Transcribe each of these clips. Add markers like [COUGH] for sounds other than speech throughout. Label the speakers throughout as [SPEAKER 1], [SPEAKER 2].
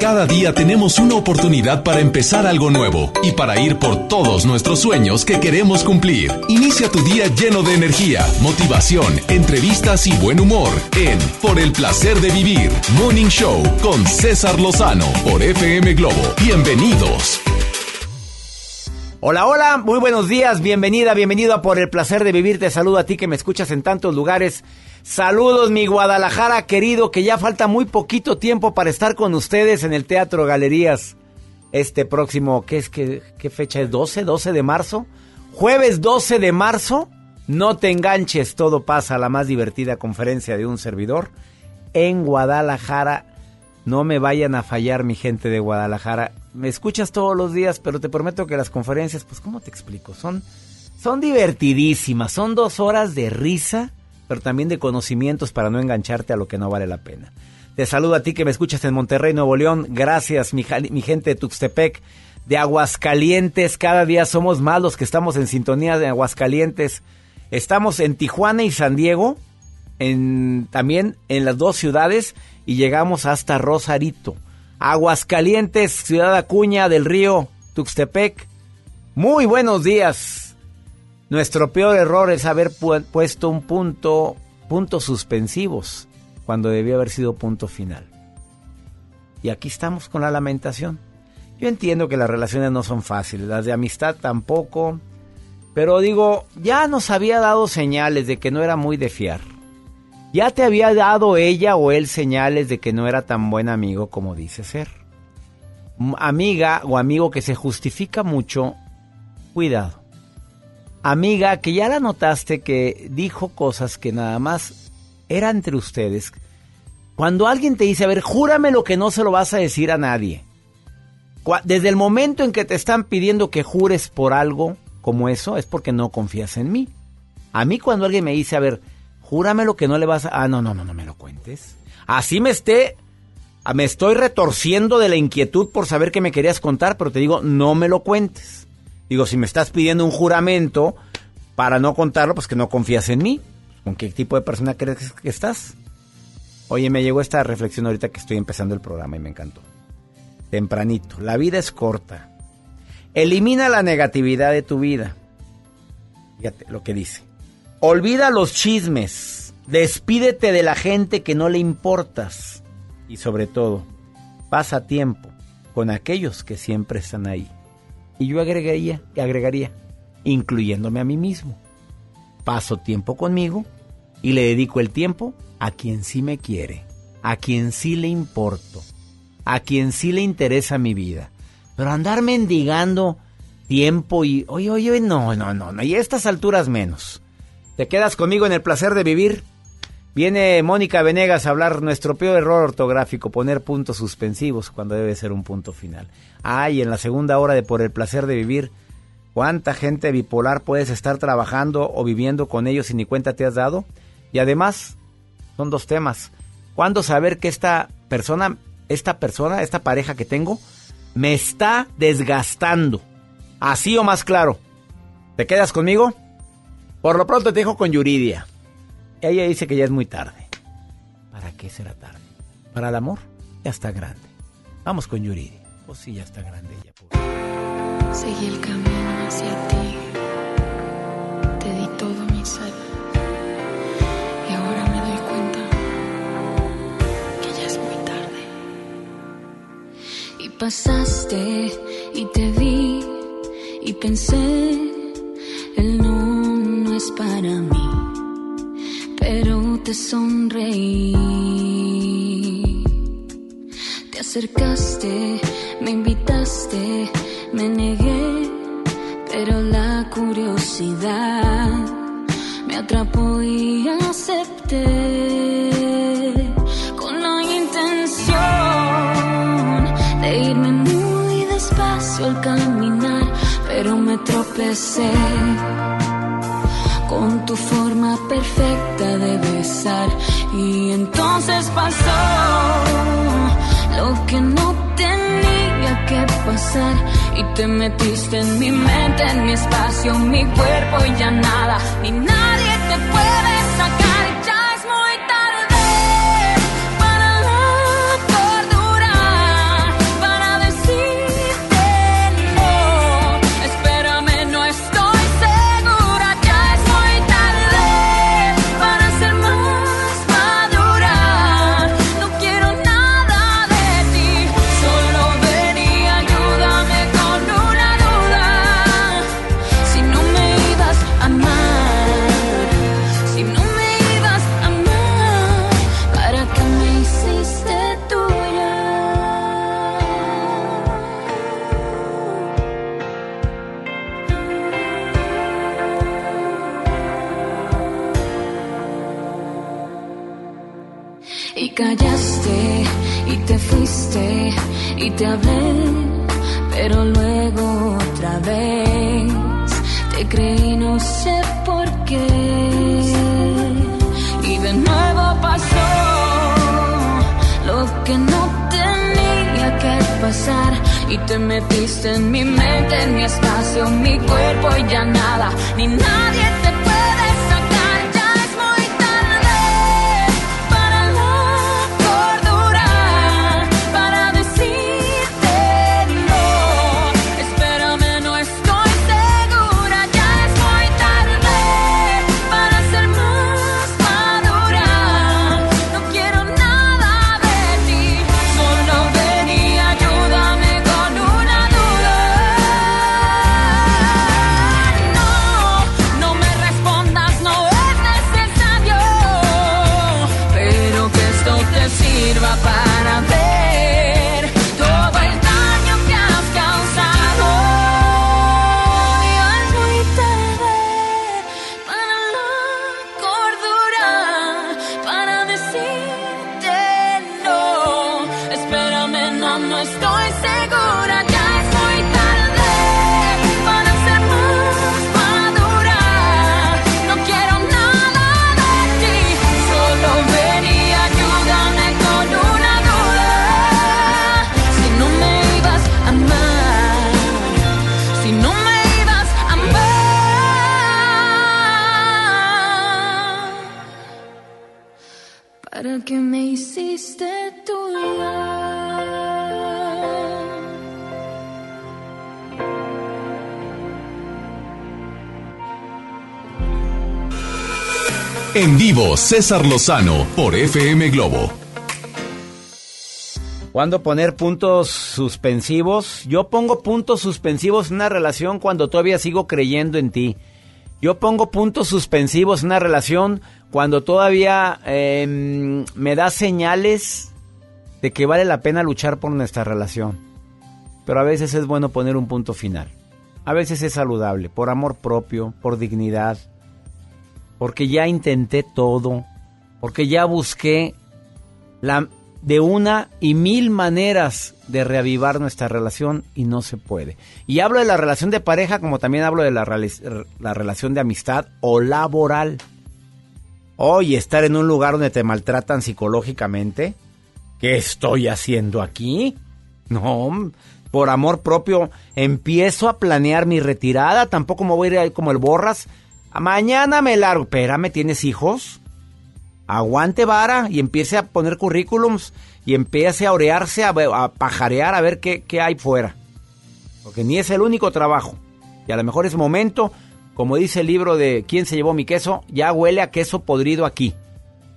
[SPEAKER 1] Cada día tenemos una oportunidad para empezar algo nuevo y para ir por todos nuestros sueños que queremos cumplir. Inicia tu día lleno de energía, motivación, entrevistas y buen humor en Por el placer de vivir, Morning Show con César Lozano por FM Globo. Bienvenidos.
[SPEAKER 2] Hola, hola, muy buenos días, bienvenida, bienvenido a Por el placer de vivir. Te saludo a ti que me escuchas en tantos lugares. Saludos, mi Guadalajara querido, que ya falta muy poquito tiempo para estar con ustedes en el Teatro Galerías. Este próximo, ¿qué es? ¿Qué, qué fecha es? ¿12? ¿12 de marzo? Jueves 12 de marzo. No te enganches, todo pasa, la más divertida conferencia de un servidor en Guadalajara. No me vayan a fallar, mi gente de Guadalajara. Me escuchas todos los días, pero te prometo que las conferencias, pues, ¿cómo te explico? Son, son divertidísimas. Son dos horas de risa, pero también de conocimientos para no engancharte a lo que no vale la pena. Te saludo a ti que me escuchas en Monterrey, Nuevo León. Gracias, mi, gente de Tuxtepec, de Aguascalientes. Cada día somos más los que estamos en sintonía de Aguascalientes. Estamos en Tijuana y San Diego, en, también en las dos ciudades, y llegamos hasta Rosarito. Aguascalientes, Ciudad Acuña del Río, Tuxtepec. Muy buenos días. Nuestro peor error es haber pu puesto un punto, puntos suspensivos, cuando debió haber sido punto final. Y aquí estamos con la lamentación. Yo entiendo que las relaciones no son fáciles, las de amistad tampoco, pero digo, ya nos había dado señales de que no era muy de fiar. Ya te había dado ella o él señales de que no era tan buen amigo como dice ser. Amiga o amigo que se justifica mucho, cuidado. Amiga que ya la notaste que dijo cosas que nada más eran entre ustedes. Cuando alguien te dice, a ver, júrame lo que no se lo vas a decir a nadie. Desde el momento en que te están pidiendo que jures por algo como eso, es porque no confías en mí. A mí cuando alguien me dice, a ver, Júrame lo que no le vas a... Ah, no, no, no, no me lo cuentes. Así me esté... Me estoy retorciendo de la inquietud por saber que me querías contar, pero te digo, no me lo cuentes. Digo, si me estás pidiendo un juramento para no contarlo, pues que no confías en mí. ¿Con qué tipo de persona crees que estás? Oye, me llegó esta reflexión ahorita que estoy empezando el programa y me encantó. Tempranito, la vida es corta. Elimina la negatividad de tu vida. Fíjate lo que dice. Olvida los chismes. Despídete de la gente que no le importas. Y sobre todo, pasa tiempo con aquellos que siempre están ahí. Y yo agregaría, agregaría, incluyéndome a mí mismo. Paso tiempo conmigo y le dedico el tiempo a quien sí me quiere, a quien sí le importo, a quien sí le interesa mi vida. Pero andar mendigando tiempo y, oye, oye, no, no, no, no, y a estas alturas menos. ¿Te quedas conmigo en el placer de vivir? Viene Mónica Venegas a hablar nuestro peor error ortográfico, poner puntos suspensivos cuando debe ser un punto final. Ay, en la segunda hora de Por el placer de vivir, ¿cuánta gente bipolar puedes estar trabajando o viviendo con ellos y ni cuenta te has dado? Y además, son dos temas. ¿Cuándo saber que esta persona, esta persona, esta pareja que tengo, me está desgastando? Así o más claro. ¿Te quedas conmigo? Por lo pronto te dejo con Yuridia. Ella dice que ya es muy tarde. ¿Para qué será tarde? Para el amor ya está grande. Vamos con Yuridia. Pues sí, ya está grande ella.
[SPEAKER 3] Seguí el camino hacia ti. Te di todo mi ser. Y ahora me doy cuenta que ya es muy tarde. Y pasaste y te vi y pensé, el no es para mí, pero te sonreí. Te acercaste, me invitaste, me negué, pero la curiosidad me atrapó y acepté. Con la intención de irme muy despacio al caminar, pero me tropecé tu forma perfecta de besar. Y entonces pasó lo que no tenía que pasar y te metiste en mi mente, en mi espacio, en mi cuerpo y ya nada, ni nadie te puede y te hablé, pero luego otra vez te creí no sé por qué. Y de nuevo pasó lo que no tenía que pasar. Y te metiste en mi mente, en mi espacio, en mi cuerpo y ya nada, ni nadie hiciste tuya?
[SPEAKER 1] En vivo, César Lozano por FM Globo.
[SPEAKER 2] ¿Cuándo poner puntos suspensivos? Yo pongo puntos suspensivos en una relación cuando todavía sigo creyendo en ti. Yo pongo puntos suspensivos en una relación cuando todavía em, me da señales de que vale la pena luchar por nuestra relación. Pero a veces es bueno poner un punto final. A veces es saludable, por amor propio, por dignidad, porque ya intenté todo, porque ya busqué la, de una y mil maneras de reavivar nuestra relación y no se puede. Y hablo de la relación de pareja como también hablo de la, la relación de amistad o laboral. Oye, estar en un lugar donde te maltratan psicológicamente. ¿Qué estoy haciendo aquí? No, por amor propio empiezo a planear mi retirada. Tampoco me voy a ir como el borras. Mañana me largo. Espérame, ¿tienes hijos? Aguante vara y empiece a poner currículums y empiece a orearse, a, pajarear a ver qué, qué hay fuera. Porque ni es el único trabajo. Y a lo mejor es momento, como dice el libro de ¿Quién se llevó mi queso? Ya huele a queso podrido aquí.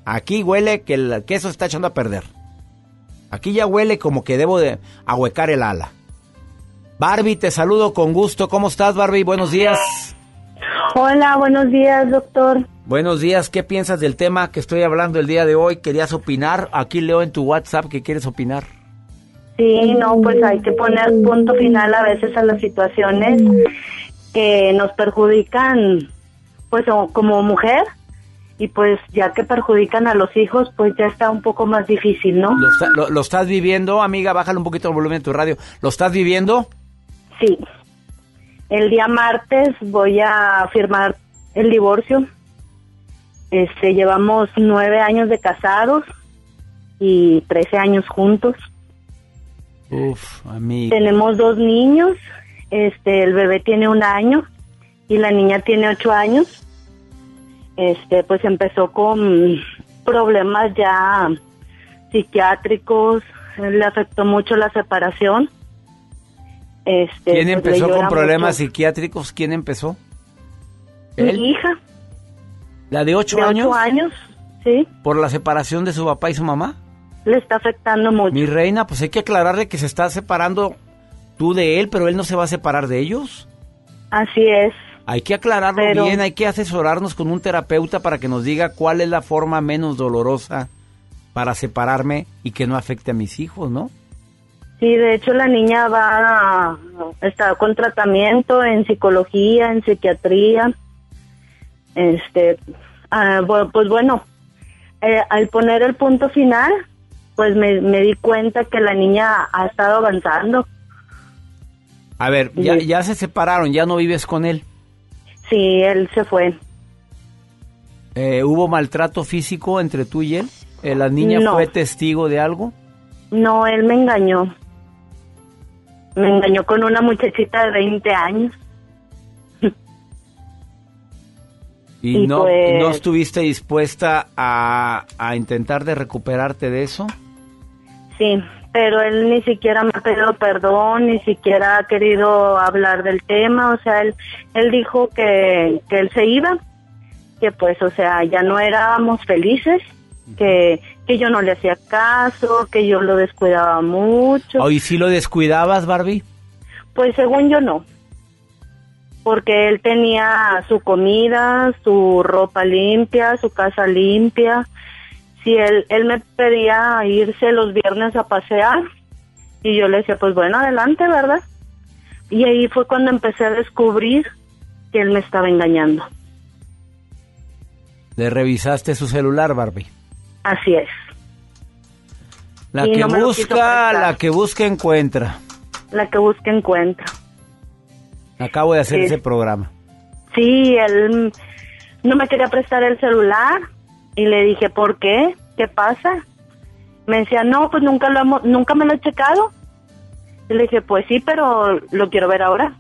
[SPEAKER 2] Aquí huele que el queso está echando a perder. Aquí ya huele como que debo de ahuecar el ala. Barbie, te saludo con gusto. ¿Cómo estás, Barbie? Buenos días.
[SPEAKER 4] Hola, buenos días, doctor.
[SPEAKER 2] Buenos días. ¿Qué piensas del tema que estoy hablando el día de hoy? ¿Querías opinar? Aquí leo en tu WhatsApp que quieres opinar.
[SPEAKER 4] Sí, no, pues hay que poner punto final a veces a las situaciones que nos perjudican, pues como mujer, y pues ya que perjudican a los hijos, pues ya está un poco más difícil, ¿no?
[SPEAKER 2] ¿Lo, está- lo- lo estás viviendo, amiga? Bájale un poquito el volumen de tu radio. ¿Lo estás viviendo?
[SPEAKER 4] Sí. El día martes voy a firmar el divorcio. Este, llevamos nueve años de casados y trece años juntos.
[SPEAKER 2] Uf, mí.
[SPEAKER 4] Tenemos dos niños, este, el bebé tiene un año y la niña tiene ocho años. Este, pues empezó con problemas ya psiquiátricos, le afectó mucho la separación.
[SPEAKER 2] Este, ¿Quién pues, empezó con problemas psiquiátricos? ¿Quién empezó?
[SPEAKER 4] Mi hija.
[SPEAKER 2] ¿La de ocho años?
[SPEAKER 4] Ocho años, sí.
[SPEAKER 2] ¿Por la separación de su papá y su mamá?
[SPEAKER 4] Le está afectando mucho.
[SPEAKER 2] Mi reina, pues hay que aclararle que se está separando tú de él, pero él no se va a separar de ellos.
[SPEAKER 4] Así es.
[SPEAKER 2] Hay que aclararlo bien, hay que asesorarnos con un terapeuta para que nos diga cuál es la forma menos dolorosa para separarme y que no afecte a mis hijos, ¿no?
[SPEAKER 4] Sí, de hecho la niña va, está con tratamiento en psicología, en psiquiatría. Este, ah, pues bueno, eh, al poner el punto final, pues me, di cuenta que la niña ha estado avanzando.
[SPEAKER 2] A ver, ya, ya se separaron, ya no vives con él.
[SPEAKER 4] Sí, él se fue.
[SPEAKER 2] Eh, ¿Hubo maltrato físico entre tú y él? Eh, ¿La niña fue testigo de algo?
[SPEAKER 4] No, él me engañó. Me engañó con una muchachita de 20 años.
[SPEAKER 2] ¿Y, no, pues no estuviste dispuesta a, a intentar de recuperarte de eso?
[SPEAKER 4] Sí, pero él ni siquiera me ha pedido perdón, ni siquiera ha querido hablar del tema, o sea, él, él dijo que, que él se iba, que pues, o sea, ya no éramos felices, que, que yo no le hacía caso, que yo lo descuidaba mucho.
[SPEAKER 2] ¿Y si lo descuidabas, Barbie?
[SPEAKER 4] Pues según yo no, porque él tenía su comida, su ropa limpia, su casa limpia. Si él, él me pedía irse los viernes a pasear y yo le decía, pues bueno, adelante, ¿verdad? Y ahí fue cuando empecé a descubrir que él me estaba engañando.
[SPEAKER 2] ¿Le revisaste su celular, Barbie?
[SPEAKER 4] Así es.
[SPEAKER 2] La que busca, la que busca encuentra.
[SPEAKER 4] La que busca encuentra.
[SPEAKER 2] Acabo de hacer ese programa.
[SPEAKER 4] Sí, él no me quería prestar el celular y le dije, ¿por qué? ¿Qué pasa? Me decía, no, pues nunca, lo nunca me lo he checado. Y le dije, pues sí, pero lo quiero ver ahora.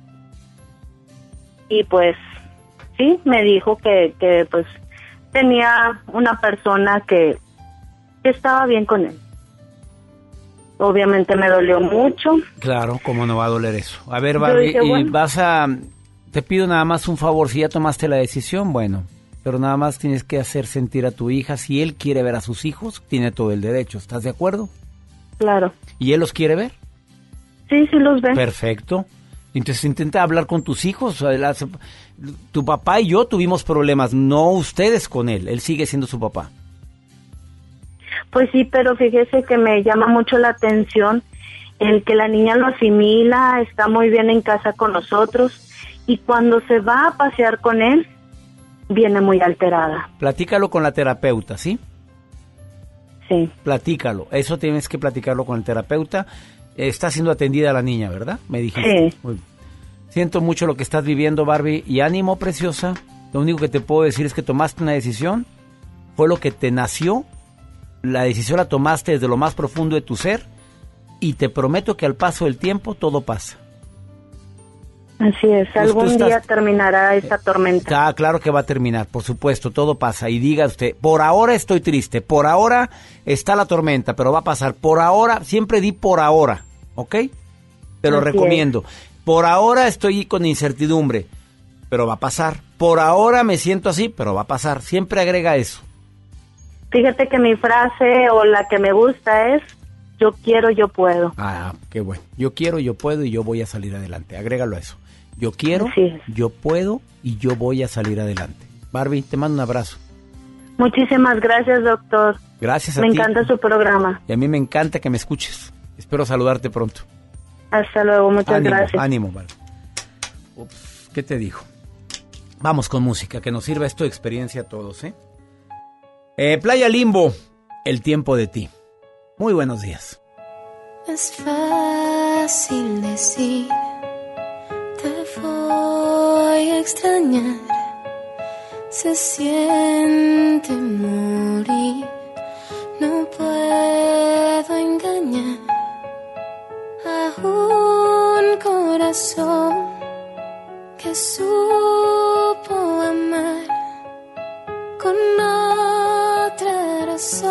[SPEAKER 4] Y pues sí, me dijo que, que pues tenía una persona que, estaba bien con él. Obviamente me dolió mucho.
[SPEAKER 2] Claro, ¿cómo no va a doler eso? A ver, Barbie, y vas a... Te pido nada más un favor, si ya tomaste la decisión, bueno, pero nada más tienes que hacer sentir a tu hija, si él quiere ver a sus hijos, tiene todo el derecho, ¿estás de acuerdo?
[SPEAKER 4] Claro.
[SPEAKER 2] ¿Y él los quiere ver?
[SPEAKER 4] Sí, sí los ve.
[SPEAKER 2] Perfecto. Entonces intenta hablar con tus hijos. Tu papá y yo tuvimos problemas, no ustedes con él, él sigue siendo su papá.
[SPEAKER 4] Pues sí, pero fíjese que me llama mucho la atención el que la niña lo asimila, está muy bien en casa con nosotros y cuando se va a pasear con él, viene muy alterada.
[SPEAKER 2] Platícalo con la terapeuta, ¿sí?
[SPEAKER 4] Sí.
[SPEAKER 2] Platícalo, eso tienes que platicarlo con el terapeuta. Está siendo atendida la niña, ¿verdad? Me dijiste. Sí. Siento mucho lo que estás viviendo, Barbie, y ánimo, preciosa. Lo único que te puedo decir es que tomaste una decisión, fue lo que te nació la decisión la tomaste desde lo más profundo de tu ser y te prometo que al paso del tiempo todo pasa.
[SPEAKER 4] Así es, pues algún día terminará esa tormenta.
[SPEAKER 2] Ah, claro que va a terminar, por supuesto, todo pasa. Y diga usted, por ahora estoy triste, por ahora está la tormenta, pero va a pasar. Por ahora, siempre di por ahora, ¿ok? Te lo recomiendo. Por ahora estoy con incertidumbre, pero va a pasar. Por ahora me siento así, pero va a pasar. Siempre agrega eso.
[SPEAKER 4] Fíjate que mi frase o la que me gusta es, yo quiero, yo puedo.
[SPEAKER 2] Ah, qué bueno. Yo quiero, yo puedo y yo voy a salir adelante. Agrégalo a eso. Yo quiero, yo puedo y yo voy a salir adelante. Barbie, te mando un abrazo.
[SPEAKER 4] Muchísimas gracias, doctor.
[SPEAKER 2] Gracias a
[SPEAKER 4] ti. Me encanta su programa.
[SPEAKER 2] Y a mí me encanta que me escuches. Espero saludarte pronto.
[SPEAKER 4] Hasta luego, muchas gracias.
[SPEAKER 2] Ánimo, Barbie. Ups, ¿qué te dijo? Vamos con música, que nos sirva esto de experiencia a todos, ¿eh? Eh, Playa Limbo, el tiempo de ti. Muy buenos días.
[SPEAKER 5] Es fácil decir, te voy a extrañar. Se siente morir, no puedo engañar corazón que supo otra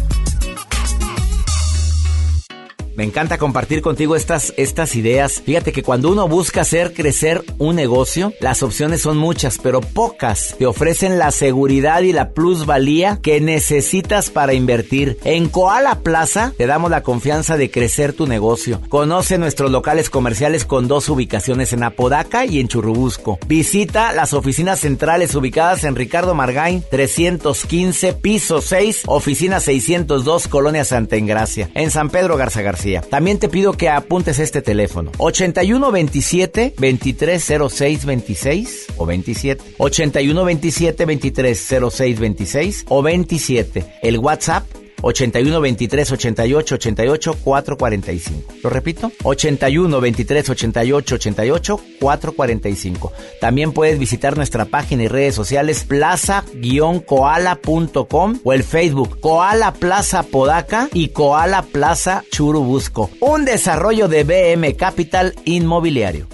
[SPEAKER 2] Me encanta compartir contigo estas, estas ideas. Fíjate que cuando uno busca hacer crecer un negocio, las opciones son muchas, pero pocas te ofrecen la seguridad y la plusvalía que necesitas para invertir. En Koala Plaza te damos la confianza de crecer tu negocio. Conoce nuestros locales comerciales con dos ubicaciones en Apodaca y en Churubusco. Visita las oficinas centrales ubicadas en Ricardo Margain 315, piso 6, oficina 602, Colonia Santa Engracia, en San Pedro Garza García. También te pido que apuntes este teléfono. 8127 2306 26 o 27. 8127 2306 26 o 27. El WhatsApp 81 23 88 88 445. ¿Lo repito? 81 23 88 88 445. También puedes visitar nuestra página y redes sociales plaza-koala.com o el Facebook Koala Plaza Podaca y Koala Plaza Churubusco. Un desarrollo de BM Capital Inmobiliario.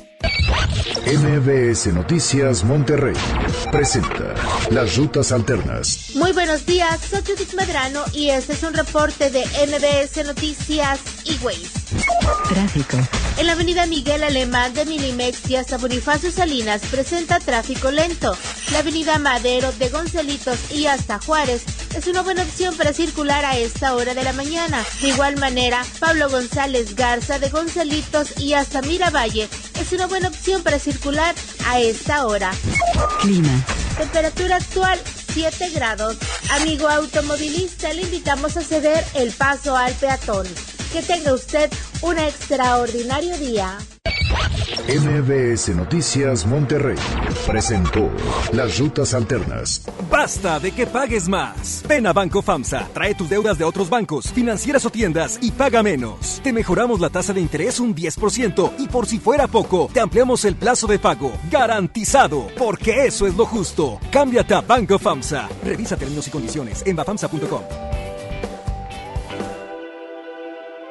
[SPEAKER 6] MBS Noticias Monterrey presenta Las Rutas Alternas.
[SPEAKER 7] Muy buenos días, soy Judith Medrano y este es un reporte de MBS Noticias y Ways.
[SPEAKER 8] Tráfico.
[SPEAKER 7] En la avenida Miguel Alemán de Minimex y hasta Bonifacio Salinas presenta tráfico lento. La avenida Madero de Gonzalitos y hasta Juárez es una buena opción para circular a esta hora de la mañana. De igual manera, Pablo González Garza de Gonzalitos y hasta Miravalle es una buena opción para circular a esta hora.
[SPEAKER 9] Clima.
[SPEAKER 7] Temperatura actual 7 grados. Amigo automovilista, le invitamos a ceder el paso al peatón. Que tenga usted un extraordinario día.
[SPEAKER 6] MBS Noticias Monterrey presentó Las Rutas Alternas.
[SPEAKER 10] Basta de que pagues más. Ven a Banco FAMSA, trae tus deudas de otros bancos, financieras o tiendas y paga menos. Te mejoramos la tasa de interés un 10% y por si fuera poco, te ampliamos el plazo de pago. Garantizado, porque eso es lo justo. Cámbiate a Banco FAMSA. Revisa términos y condiciones en bafamsa.com.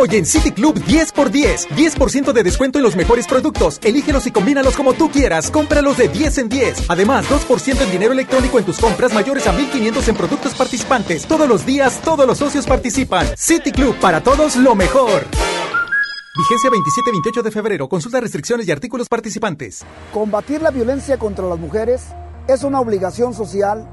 [SPEAKER 11] Hoy en City Club 10 por 10. 10% de descuento en los mejores productos. Elígelos y combínalos como tú quieras. Cómpralos de 10 en 10. Además, 2% en dinero electrónico en tus compras mayores a 1500 en productos participantes. Todos los días, todos los socios participan. City Club, para todos lo mejor. Vigencia 27-28 de febrero. Consulta restricciones y artículos participantes.
[SPEAKER 12] Combatir la violencia contra las mujeres es una obligación social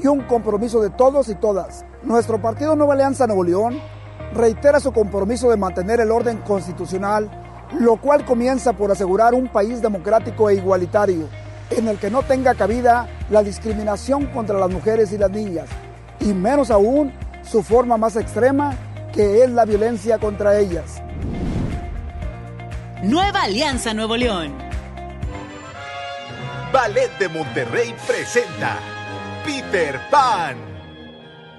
[SPEAKER 12] y un compromiso de todos y todas. Nuestro partido Nueva Alianza Nuevo León reitera su compromiso de mantener el orden constitucional, lo cual comienza por asegurar un país democrático e igualitario, en el que no tenga cabida la discriminación contra las mujeres y las niñas, y menos aún su forma más extrema, que es la violencia contra ellas.
[SPEAKER 13] Nueva Alianza Nuevo León.
[SPEAKER 14] Ballet de Monterrey presenta Peter Pan.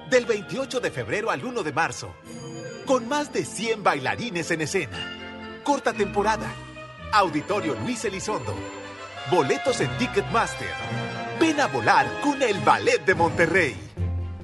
[SPEAKER 14] Del 28 de febrero al 1 de marzo. Con más de 100 bailarines en escena. Corta temporada. Auditorio Luis Elizondo. Boletos en Ticketmaster. Ven a volar con el Ballet de Monterrey.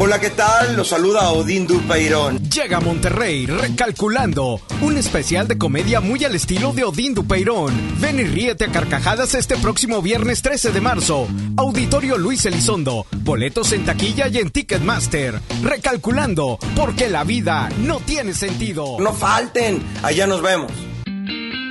[SPEAKER 15] Hola, ¿qué tal? Los saluda Odín Dupeirón.
[SPEAKER 16] Llega a Monterrey Recalculando, un especial de comedia muy al estilo de Odín Dupeirón. Ven y ríete a carcajadas este próximo viernes 13 de marzo. Auditorio Luis Elizondo. Boletos en taquilla y en Ticketmaster. Recalculando, porque la vida no tiene sentido.
[SPEAKER 15] No falten, allá nos vemos.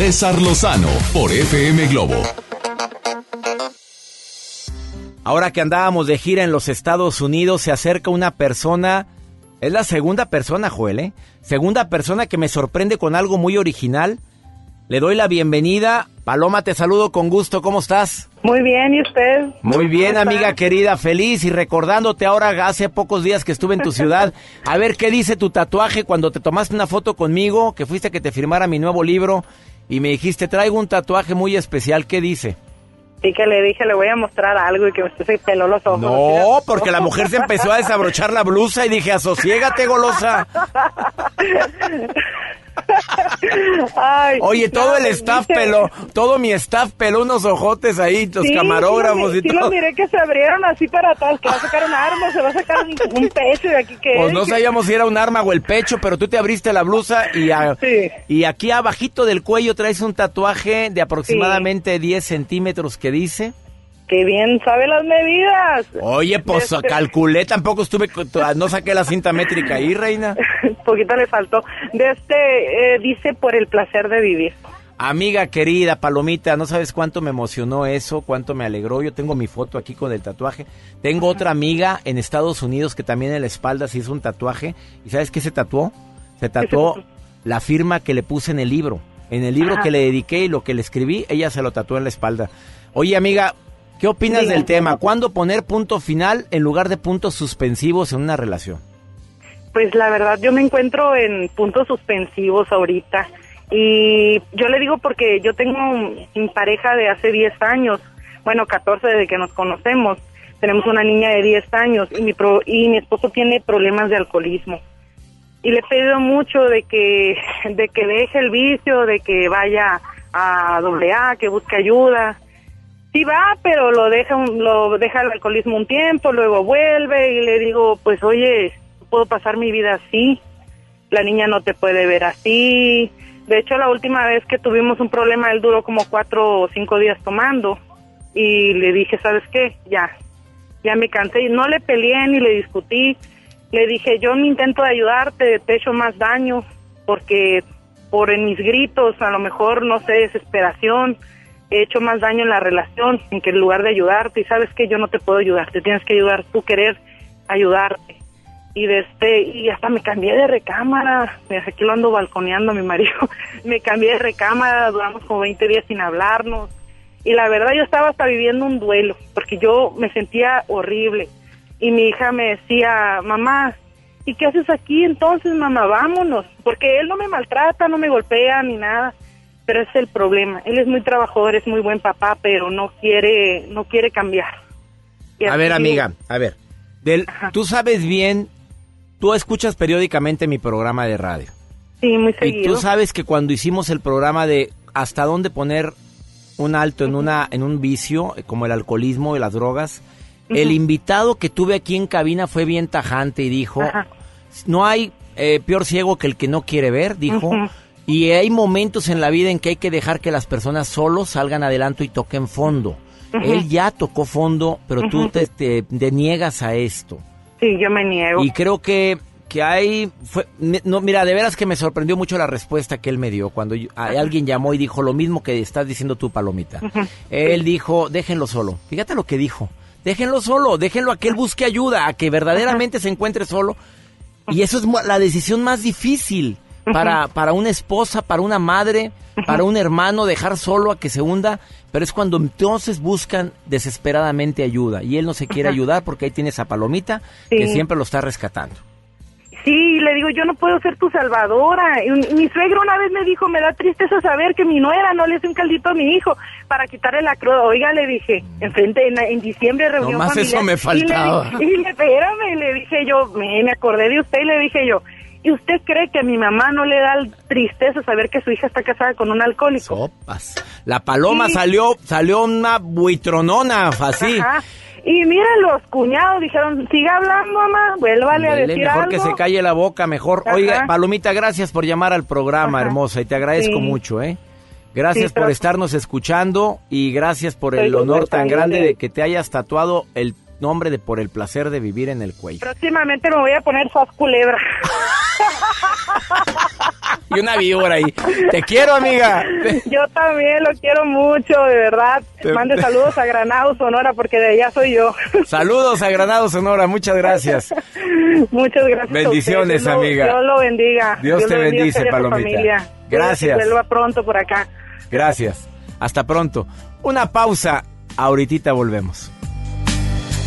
[SPEAKER 5] César Lozano por FM Globo.
[SPEAKER 2] Ahora que andábamos de gira en los Estados Unidos, se acerca una persona, es la segunda persona, Joel, ¿eh? Segunda persona que me sorprende con algo muy original. Le doy la bienvenida. Paloma, te saludo con gusto. ¿Cómo estás?
[SPEAKER 17] Muy bien, ¿y usted?
[SPEAKER 2] Muy bien, amiga querida, feliz y recordándote ahora hace pocos días que estuve en tu ciudad. A ver qué dice tu tatuaje cuando te tomaste una foto conmigo, que fuiste a que te firmara mi nuevo libro y me dijiste, traigo un tatuaje muy especial, ¿qué dice?
[SPEAKER 17] Sí, que le dije, le voy a mostrar algo y que usted se peló los ojos.
[SPEAKER 2] No, porque la mujer se empezó a desabrochar la blusa y dije, asosiégate, golosa. [LAUGHS] Oye, todo el staff peló, todo mi staff peló unos ojotes ahí, los camarógrafos y todo.
[SPEAKER 17] Sí, lo miré que se abrieron así para atrás, que va a sacar un arma, se va a sacar un, [LAUGHS] pecho de aquí que
[SPEAKER 2] Pues no sabíamos si era un arma o el pecho, pero tú te abriste la blusa y, y aquí abajito del cuello traes un tatuaje de aproximadamente 10 centímetros que dice...
[SPEAKER 17] ¡Qué bien sabe las medidas!
[SPEAKER 2] Oye, pues este- calculé, tampoco estuve, no saqué la cinta métrica ahí, reina. [LAUGHS]
[SPEAKER 17] Poquito le faltó. De este, eh, dice, por el placer de vivir.
[SPEAKER 2] Amiga querida, Palomita, no sabes cuánto me emocionó eso, cuánto me alegró. Yo tengo mi foto aquí con el tatuaje. Tengo otra amiga en Estados Unidos que también en la espalda se hizo un tatuaje. ¿Y sabes qué se tatuó? Se tatuó la firma que le puse en el libro. En el libro que le dediqué y lo que le escribí, ella se lo tatuó en la espalda. Oye, amiga, ¿Qué opinas del tema? ¿Cuándo poner punto final en lugar de puntos suspensivos en una relación?
[SPEAKER 17] Pues la verdad yo me encuentro en puntos suspensivos ahorita y yo le digo porque yo tengo mi pareja de hace 10 años, bueno 14 desde que nos conocemos, Tenemos una niña de 10 años y mi, pro- y mi esposo tiene problemas de alcoholismo. Y le he pedido mucho de que, de que deje el vicio, de que vaya a doble A, que busque ayuda. Sí va, pero lo deja, lo deja el alcoholismo un tiempo, luego vuelve y le digo, pues oye, puedo pasar mi vida así. La niña no te puede ver así. De hecho, la última vez que tuvimos un problema, él duró como cuatro o cinco días tomando. Y le dije, ¿sabes qué? Ya, ya me cansé. No le peleé ni le discutí. Le dije, yo mi intento de ayudarte te he hecho más daño porque por en mis gritos, a lo mejor, no sé, desesperación, he hecho más daño en la relación en que en lugar de ayudarte. Y sabes que yo no te puedo ayudar, te tienes que ayudar tú querer ayudarte. Y de este, y hasta me cambié de recámara. Aquí lo ando balconeando a mi marido. [LAUGHS] me cambié de recámara, duramos como 20 días sin hablarnos. Y la verdad yo estaba hasta viviendo un duelo, porque yo me sentía horrible. Y mi hija me decía, mamá, ¿y qué haces aquí entonces, mamá? Vámonos. Porque él no me maltrata, no me golpea ni nada. Pero ese es el problema. Él es muy trabajador, es muy buen papá, pero no quiere, no quiere cambiar. Y
[SPEAKER 2] A ver, amiga, a ver. Del, tú sabes bien, tú escuchas periódicamente mi programa de radio.
[SPEAKER 17] Sí, muy
[SPEAKER 2] Y
[SPEAKER 17] seguido.
[SPEAKER 2] tú sabes que cuando hicimos el programa de hasta dónde poner un alto en una en un vicio eh, como el alcoholismo y las drogas, el invitado que tuve aquí en cabina fue bien tajante y dijo, no hay eh, peor ciego que el que no quiere ver, dijo. Y hay momentos en la vida en que hay que dejar que las personas solos salgan adelante y toquen fondo. Él ya tocó fondo, pero tú te, te- te niegas a esto.
[SPEAKER 17] Sí, yo me niego.
[SPEAKER 2] Y creo que, que hay... Fue, no, mira, de veras que me sorprendió mucho la respuesta que él me dio cuando yo- a- alguien llamó y dijo lo mismo que estás diciendo tú, Palomita. Él dijo, déjenlo solo. Fíjate lo que dijo. Déjenlo solo, déjenlo a que él busque ayuda, a que verdaderamente se encuentre solo. Y eso es la decisión más difícil para, para una esposa, para una madre, para un hermano, dejar solo a que se hunda. Pero es cuando entonces buscan desesperadamente ayuda. Y él no se quiere
[SPEAKER 17] Ajá.
[SPEAKER 2] ayudar porque ahí tienes a Palomita que siempre lo está rescatando.
[SPEAKER 17] Sí, le digo, yo no puedo ser tu salvadora. Y mi suegro una vez me dijo, me da tristeza saber que mi nuera no le hace un caldito a mi hijo para quitarle la cruda. Oiga, le dije, enfrente, en, en diciembre, reunión
[SPEAKER 2] Nomás
[SPEAKER 17] familiar.
[SPEAKER 2] eso me faltaba.
[SPEAKER 17] Y le, y le- espérame, le dije yo, me, me acordé de usted y le dije yo, ¿y usted cree que a mi mamá no le da tristeza saber que su hija está casada con un alcohólico?
[SPEAKER 2] Sopas. La paloma
[SPEAKER 17] Sí.
[SPEAKER 2] salió, salió una buitronona, así.
[SPEAKER 17] Ajá. Y mira, los cuñados dijeron, siga hablando, mamá, vuélvale a decir
[SPEAKER 2] mejor
[SPEAKER 17] algo.
[SPEAKER 2] que se calle la boca, mejor.
[SPEAKER 17] Ajá.
[SPEAKER 2] Oiga, Palomita, gracias por llamar al programa,
[SPEAKER 17] Ajá.
[SPEAKER 2] hermosa, y te agradezco
[SPEAKER 17] Sí.
[SPEAKER 2] mucho, ¿eh? Gracias
[SPEAKER 17] Sí,
[SPEAKER 2] por estarnos escuchando y gracias por el honor tan grande. de que te hayas tatuado el nombre de por el placer de vivir en el cuello.
[SPEAKER 17] Próximamente me voy a poner Sas Culebra.
[SPEAKER 2] Y una víbora ahí. Te quiero, amiga.
[SPEAKER 17] Yo también lo quiero mucho, de verdad.
[SPEAKER 2] Te-
[SPEAKER 17] Mande saludos a Granado, Sonora, porque de allá soy yo.
[SPEAKER 2] Saludos a Granado, Sonora, muchas gracias.
[SPEAKER 17] Muchas gracias.
[SPEAKER 2] Bendiciones,
[SPEAKER 17] usted. Dios lo-
[SPEAKER 2] amiga.
[SPEAKER 17] Dios lo bendiga.
[SPEAKER 2] Dios te bendice, Palomita.
[SPEAKER 17] familia.
[SPEAKER 2] Gracias.
[SPEAKER 17] Que vuelva pronto por acá.
[SPEAKER 2] Gracias. Hasta pronto. Una pausa. Ahorita volvemos.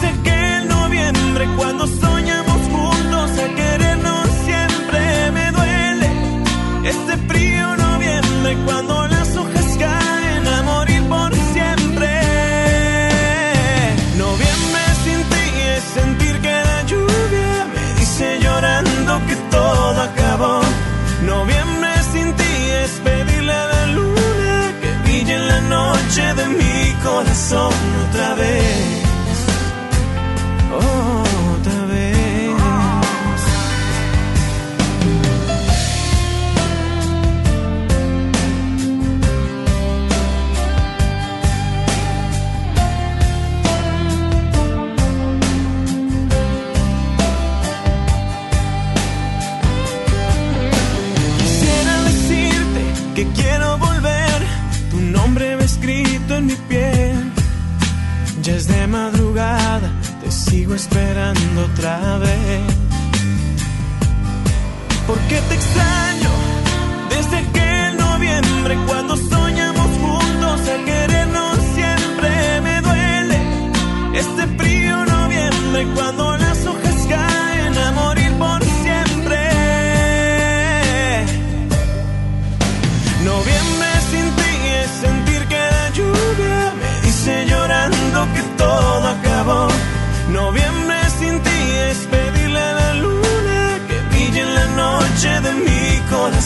[SPEAKER 18] desde aquel otra vez.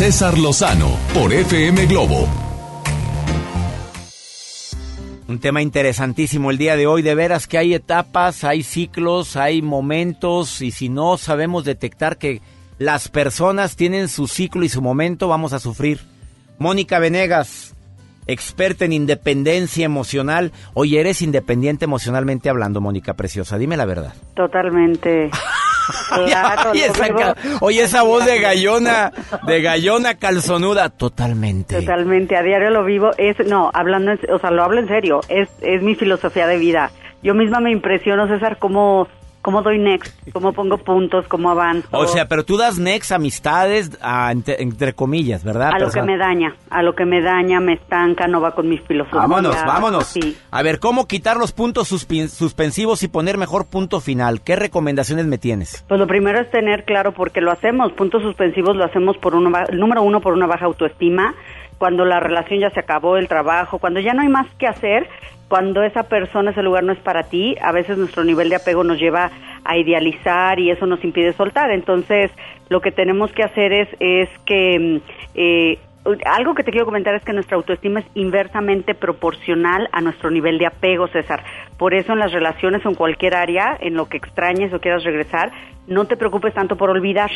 [SPEAKER 1] César Lozano por FM Globo.
[SPEAKER 2] Un tema interesantísimo el día de hoy. De veras que hay etapas, hay ciclos, hay momentos y si no sabemos detectar que las personas tienen su ciclo y su momento, vamos a sufrir. Mónica Venegas, experta en independencia emocional. Oye, eres independiente emocionalmente hablando, Mónica Preciosa. Dime la verdad.
[SPEAKER 19] Totalmente. [LAUGHS] [LAUGHS] Claro,
[SPEAKER 2] Oye, esa, oye, esa voz de gallona, de gallona calzonuda, totalmente.
[SPEAKER 19] Totalmente, a diario lo vivo. Es, no, hablando, o sea, lo hablo en serio. Es, es mi filosofía de vida. Yo misma me impresiono, César, cómo, cómo doy next, cómo pongo puntos, cómo avanzo.
[SPEAKER 2] O sea, pero tú das next amistades, a- entre, entre comillas, ¿verdad?
[SPEAKER 19] a lo que me daña, a lo que me daña, me estanca, no va con mi filosofía.
[SPEAKER 2] Vámonos, vámonos.
[SPEAKER 19] Sí.
[SPEAKER 2] A ver, ¿cómo quitar los puntos suspensivos y poner mejor punto final? ¿Qué recomendaciones me tienes?
[SPEAKER 19] Pues lo primero es tener claro por qué lo hacemos. Puntos suspensivos lo hacemos por uno, ba- número uno por una baja autoestima, cuando la relación ya se acabó, el trabajo, cuando ya no hay más que hacer, cuando esa persona, ese lugar no es para ti, a veces nuestro nivel de apego nos lleva a idealizar y eso nos impide soltar. Entonces, lo que tenemos que hacer es, es que... mm, eh, algo que te quiero comentar es que nuestra autoestima es inversamente proporcional a nuestro nivel de apego, César. Por eso en las relaciones o en cualquier área, en lo que extrañes o quieras regresar, no te preocupes tanto por olvidar,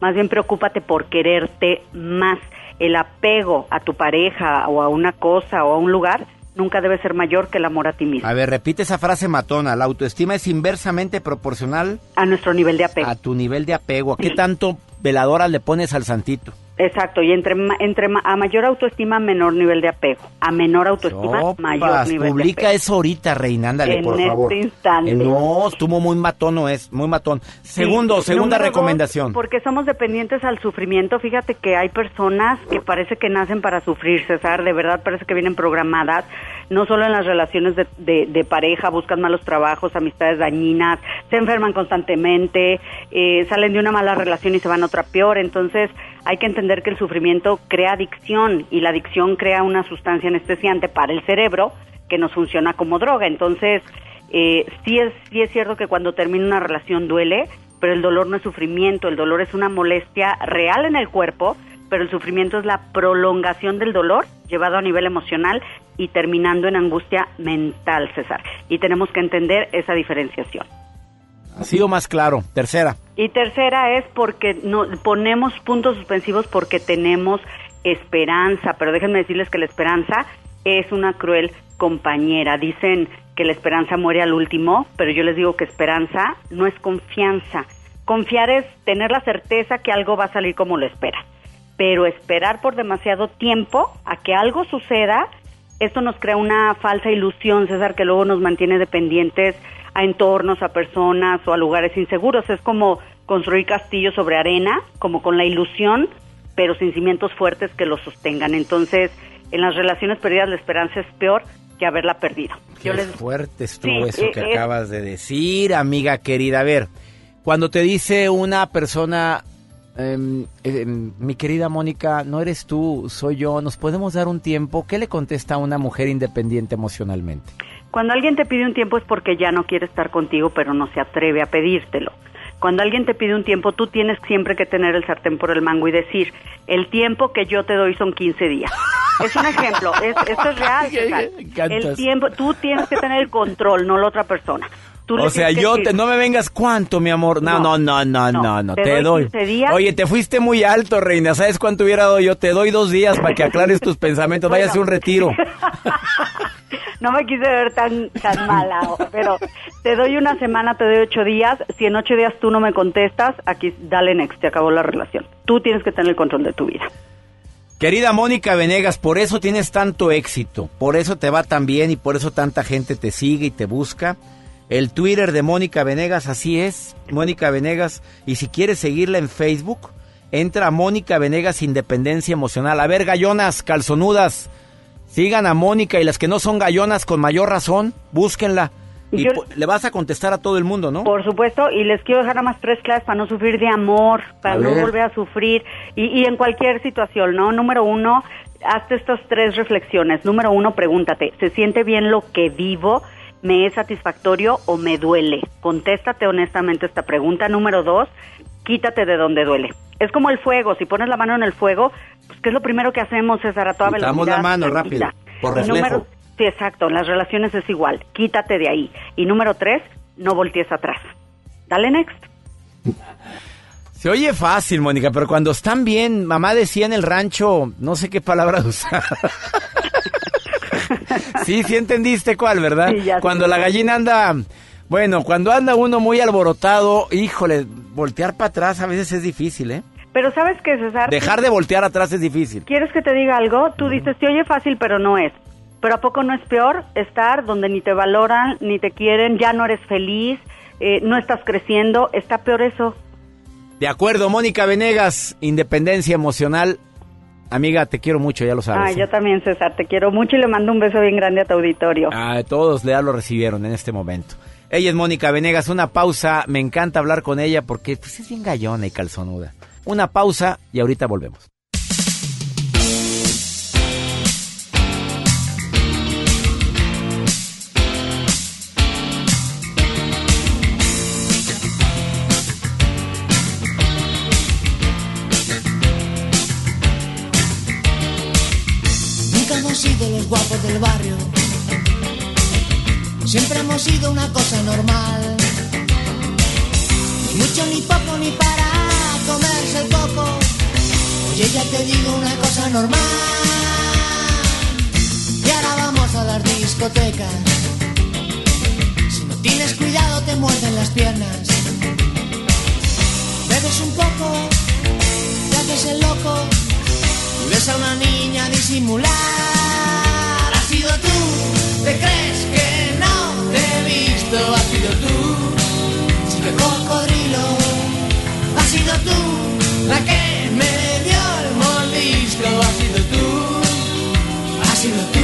[SPEAKER 19] más bien preocúpate por quererte más. El apego a tu pareja o a una cosa o a un lugar nunca debe ser mayor que el amor a ti mismo,
[SPEAKER 2] A ver, repite esa frase matona. La autoestima es inversamente proporcional
[SPEAKER 19] a nuestro nivel de apego.
[SPEAKER 2] a tu nivel de apego. ¿A qué tanto veladora le pones al santito?
[SPEAKER 19] Exacto, y entre, entre a mayor autoestima, menor nivel de apego. A menor autoestima, mayor nivel de
[SPEAKER 2] publica
[SPEAKER 19] apego.
[SPEAKER 2] eso ahorita, reina, ándale,
[SPEAKER 19] En
[SPEAKER 2] por
[SPEAKER 19] este
[SPEAKER 2] favor.
[SPEAKER 19] instante.
[SPEAKER 2] Eh, no, estuvo muy matón, no es, muy matón. Segundo,
[SPEAKER 19] Sí.
[SPEAKER 2] segunda
[SPEAKER 19] dos,
[SPEAKER 2] recomendación.
[SPEAKER 19] porque somos dependientes al sufrimiento. Fíjate que hay personas que parece que nacen para sufrir, César. De verdad parece que vienen programadas. No solo en las relaciones de, de- de pareja, buscan malos trabajos, amistades dañinas, se enferman constantemente, eh, salen de una mala relación y se van a otra peor. Entonces hay que entender que el sufrimiento crea adicción y la adicción crea una sustancia anestesiante para el cerebro que nos funciona como droga. Entonces, eh, sí, es, sí es cierto que cuando termina una relación duele, pero el dolor no es sufrimiento, el dolor es una molestia real en el cuerpo, pero el sufrimiento es la prolongación del dolor llevado a nivel emocional y terminando en angustia mental, César. Y tenemos que entender esa diferenciación.
[SPEAKER 2] Así o más claro. Tercera.
[SPEAKER 19] Y tercera es porque no, ponemos puntos suspensivos porque tenemos esperanza, pero déjenme decirles que la esperanza es una cruel compañera. Dicen que la esperanza muere al último, pero yo les digo que esperanza no es confianza. Confiar es tener la certeza que algo va a salir como lo esperas, pero esperar por demasiado tiempo a que algo suceda, esto nos crea una falsa ilusión, César, que luego nos mantiene dependientes a entornos, a personas o a lugares inseguros. Es como construir castillos sobre arena, como con la ilusión, pero sin cimientos fuertes que los sostengan. Entonces, en las relaciones perdidas la esperanza es peor que haberla perdido.
[SPEAKER 2] Qué fuerte estuvo
[SPEAKER 19] Sí,
[SPEAKER 2] eso
[SPEAKER 19] eh,
[SPEAKER 2] que
[SPEAKER 19] eh.
[SPEAKER 2] acabas de decir, amiga querida. A ver, cuando te dice una persona, em, em, mi querida Mónica, no eres tú, soy yo, ¿nos podemos dar un tiempo? ¿Qué le contesta a una mujer independiente emocionalmente?
[SPEAKER 19] Cuando alguien te pide un tiempo es porque ya no quiere estar contigo, pero no se atreve a pedírtelo. Cuando alguien te pide un tiempo, tú tienes siempre que tener el sartén por el mango y decir, el tiempo que yo te doy son 15 días. [LAUGHS] Es un ejemplo, es, esto es real. El tiempo, tú tienes que tener el control, no la otra persona. Tú le
[SPEAKER 2] O sea,
[SPEAKER 19] que
[SPEAKER 2] yo te, no me vengas cuánto, mi amor. No, no, no, no, no, no,
[SPEAKER 19] te
[SPEAKER 2] te,
[SPEAKER 19] doy
[SPEAKER 2] doy.
[SPEAKER 19] 15 días.
[SPEAKER 2] Oye, te fuiste muy alto, reina. ¿Sabes cuánto hubiera dado yo? Te doy dos días para que aclares tus [LAUGHS] pensamientos. Váyase a un retiro. [LAUGHS]
[SPEAKER 19] no me quise ver tan, tan mala, pero te doy una semana, te doy ocho días. Si en ocho días tú no me contestas, aquí dale next, te acabó la relación. Tú tienes que tener el control de tu vida.
[SPEAKER 2] Querida Mónica Venegas, por eso tienes tanto éxito, por eso te va tan bien y por eso tanta gente te sigue y te busca. El Twitter de Mónica Venegas, así es, Mónica Venegas. Y si quieres seguirla en Facebook, entra a Mónica Venegas Independencia Emocional. A ver, gallonas, calzonudas, sigan a Mónica y las que no son gallonas con mayor razón, búsquenla. Y
[SPEAKER 19] Yo-
[SPEAKER 2] le vas a contestar a todo el mundo, ¿no?
[SPEAKER 19] Por supuesto, y les quiero dejar nada más tres claves para no sufrir de amor, para
[SPEAKER 2] A
[SPEAKER 19] no
[SPEAKER 2] ver.
[SPEAKER 19] volver a sufrir, y, y en cualquier situación, ¿no? Número uno, hazte estas tres reflexiones. Número uno, pregúntate, ¿se siente bien lo que vivo? ¿Me es satisfactorio o me duele? Contéstate honestamente esta pregunta. Número dos, quítate de donde duele. Es como el fuego, si pones la mano en el fuego, pues, ¿qué es lo primero que hacemos, César? A toda
[SPEAKER 2] Quitamos
[SPEAKER 19] velocidad.
[SPEAKER 2] la mano rápido, por reflejo.
[SPEAKER 19] número- sí, exacto, en las relaciones es igual. Quítate de ahí. Y número tres, no voltees atrás. Dale next.
[SPEAKER 2] Se oye fácil, Mónica, pero cuando están bien, mamá decía en el rancho, no sé qué palabra [LAUGHS] usar. [LAUGHS] sí, sí entendiste cuál, ¿verdad?
[SPEAKER 19] Sí, ya
[SPEAKER 2] cuando la gallina anda, bueno, cuando anda uno muy alborotado, híjole, voltear para atrás a veces es difícil, ¿eh?
[SPEAKER 19] Pero ¿sabes qué, César?
[SPEAKER 2] Dejar de voltear atrás es difícil.
[SPEAKER 19] ¿Quieres que te diga algo? Tú dices, te oye fácil, pero no es. Pero ¿a poco no es peor estar donde ni te valoran, ni te quieren, ya no eres feliz, eh, no estás creciendo? Está peor eso.
[SPEAKER 2] De acuerdo, Mónica Venegas, independencia emocional. Amiga, te quiero mucho, ya lo sabes.
[SPEAKER 19] Ay,
[SPEAKER 2] ¿eh?
[SPEAKER 19] yo también, César, te quiero mucho y le mando un beso bien grande a tu auditorio.
[SPEAKER 2] Ah, todos ya lo recibieron en este momento. Ella es Mónica Venegas, una pausa. Me encanta hablar con ella porque pues, es bien gallona y calzonuda. Una pausa y ahorita volvemos.
[SPEAKER 20] Sido los guapos del barrio. Siempre hemos sido una cosa normal. Ni mucho ni poco ni para comerse el coco. Oye, ya te digo una cosa normal. Y ahora vamos a las discotecas. Si no tienes cuidado te muerden las piernas. Bebes un poco, te haces el loco. Y ves a una niña disimular. Has sido tú, te crees que no te he visto. Has sido tú, chico cocodrilo. Has sido tú, la que me dio el mordisco. Has sido tú, has sido tú,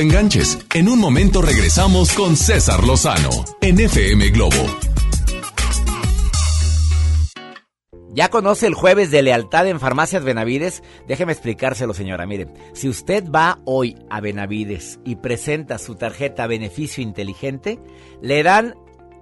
[SPEAKER 1] enganches. En un momento regresamos con César Lozano en FM Globo.
[SPEAKER 2] ¿Ya conoce el jueves de lealtad en Farmacias Benavides? Déjeme explicárselo, señora. Mire, si usted va hoy a Benavides y presenta su tarjeta Beneficio Inteligente, le dan,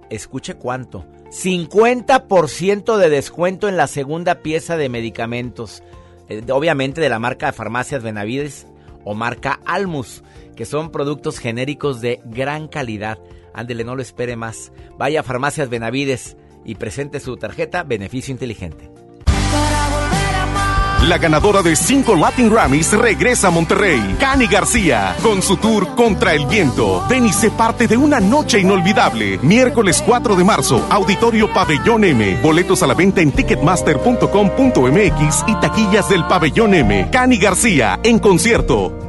[SPEAKER 2] escuche cuánto, 50% de descuento en la segunda pieza de medicamentos. Eh, obviamente de la marca Farmacias Benavides o marca Almus, que son productos genéricos de gran calidad. Ándele, no lo espere más. Vaya a Farmacias Benavides y presente su tarjeta Beneficio Inteligente.
[SPEAKER 21] La ganadora de 5 Latin Grammys regresa a Monterrey, Cani García, con su tour Contra el Viento. Ven y sé parte de una noche inolvidable. Miércoles 4 de marzo, Auditorio Pabellón M. Boletos a la venta en ticketmaster.com.mx y taquillas del Pabellón M. Cani García, en concierto.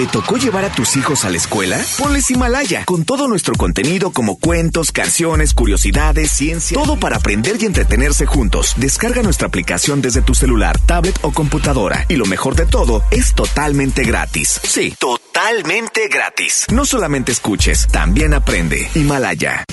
[SPEAKER 22] ¿Te tocó llevar a tus hijos a la escuela? Ponles Himalaya, con todo nuestro contenido como cuentos, canciones, curiosidades, ciencia, todo para aprender y entretenerse juntos. Descarga nuestra aplicación desde tu celular, tablet o computadora. Y lo mejor de todo, es totalmente gratis. Sí, totalmente gratis. No solamente escuches, también aprende. Himalaya.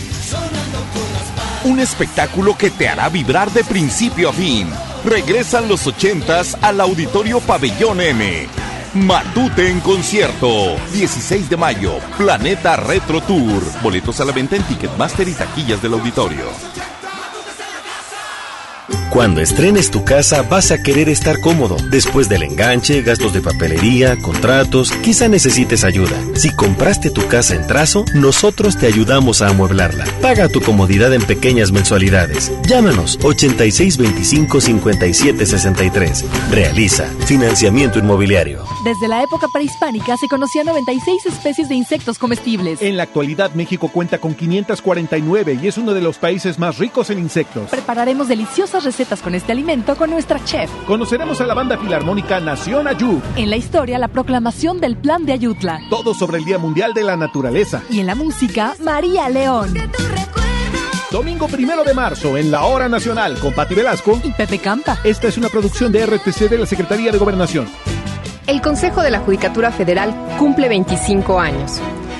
[SPEAKER 21] Un espectáculo que te hará vibrar de principio a fin. Regresan los ochentas al Auditorio Pabellón M. Matute en concierto. 16 de mayo. Planeta Retro Tour. Boletos a la venta en Ticketmaster y taquillas del auditorio.
[SPEAKER 23] Cuando estrenes tu casa vas a querer estar cómodo. Después del enganche, gastos de papelería, contratos, quizá necesites ayuda. Si compraste tu casa en trazo, nosotros te ayudamos a amueblarla. Paga tu comodidad en pequeñas mensualidades. Llámanos 8625-5763. Realiza financiamiento inmobiliario.
[SPEAKER 24] Desde la época prehispánica se conocían 96 especies de insectos comestibles.
[SPEAKER 25] En la actualidad México cuenta con 549 y es uno de los países más ricos en insectos.
[SPEAKER 24] Prepararemos deliciosas recetas con este alimento con nuestra chef.
[SPEAKER 25] Conoceremos a la banda filarmónica Nación Ayú.
[SPEAKER 24] En la historia, la proclamación del Plan de Ayutla.
[SPEAKER 25] Todo sobre el Día Mundial de la Naturaleza.
[SPEAKER 24] Y en la música, María León.
[SPEAKER 25] Domingo primero de marzo en la Hora Nacional con Pati Velasco
[SPEAKER 24] y Pepe Campa.
[SPEAKER 25] Esta es una producción de RTC de la Secretaría de Gobernación.
[SPEAKER 15] El Consejo de la Judicatura Federal cumple 25 años.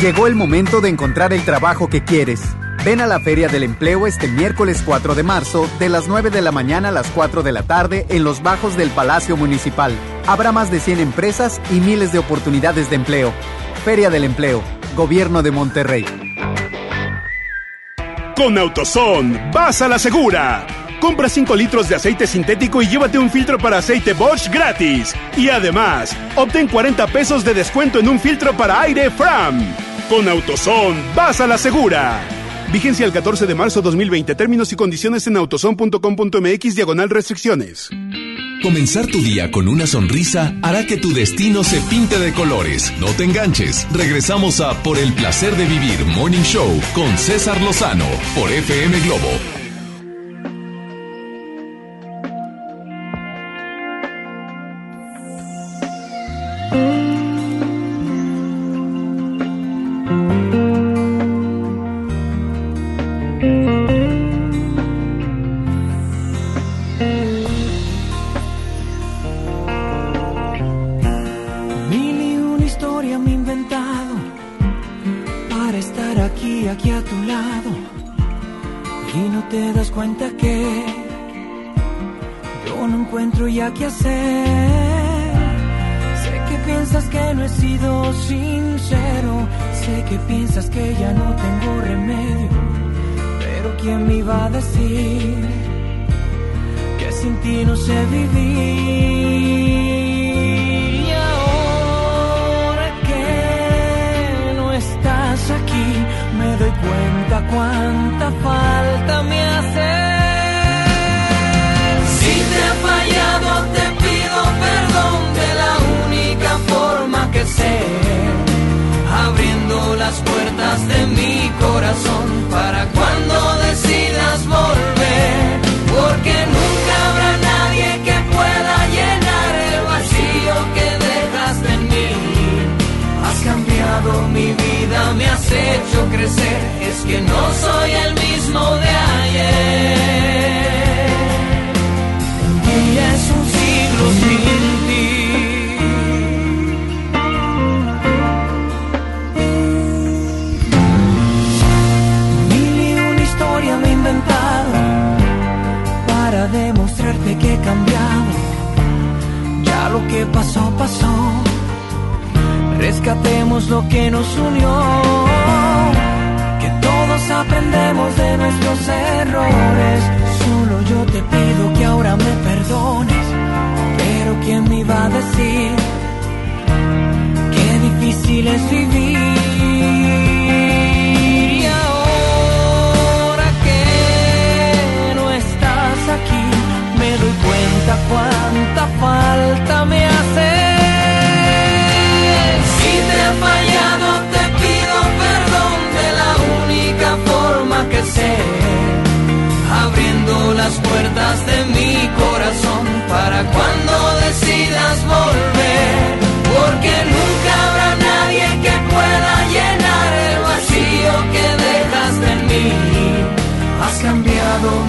[SPEAKER 26] Llegó el momento de encontrar el trabajo que quieres. Ven a la Feria del Empleo este miércoles 4 de marzo, de las 9 de la mañana a las 4 de la tarde, en los bajos del Palacio Municipal. Habrá más de 100 empresas y miles de oportunidades de empleo. Feria del Empleo, Gobierno de Monterrey.
[SPEAKER 21] Con AutoZone, vas a la segura. Compra 5 litros de aceite sintético y llévate un filtro para aceite Bosch gratis. Y además, obtén 40 pesos de descuento en un filtro para aire Fram. Con AutoZone, vas a la segura. Vigencia el 14 de marzo 2020. Términos y condiciones en autozone.com.mx diagonal restricciones.
[SPEAKER 3] Comenzar tu día con una sonrisa hará que tu destino se pinte de colores. No te enganches. Regresamos a Por el placer de vivir Morning Show con César Lozano por FM Globo.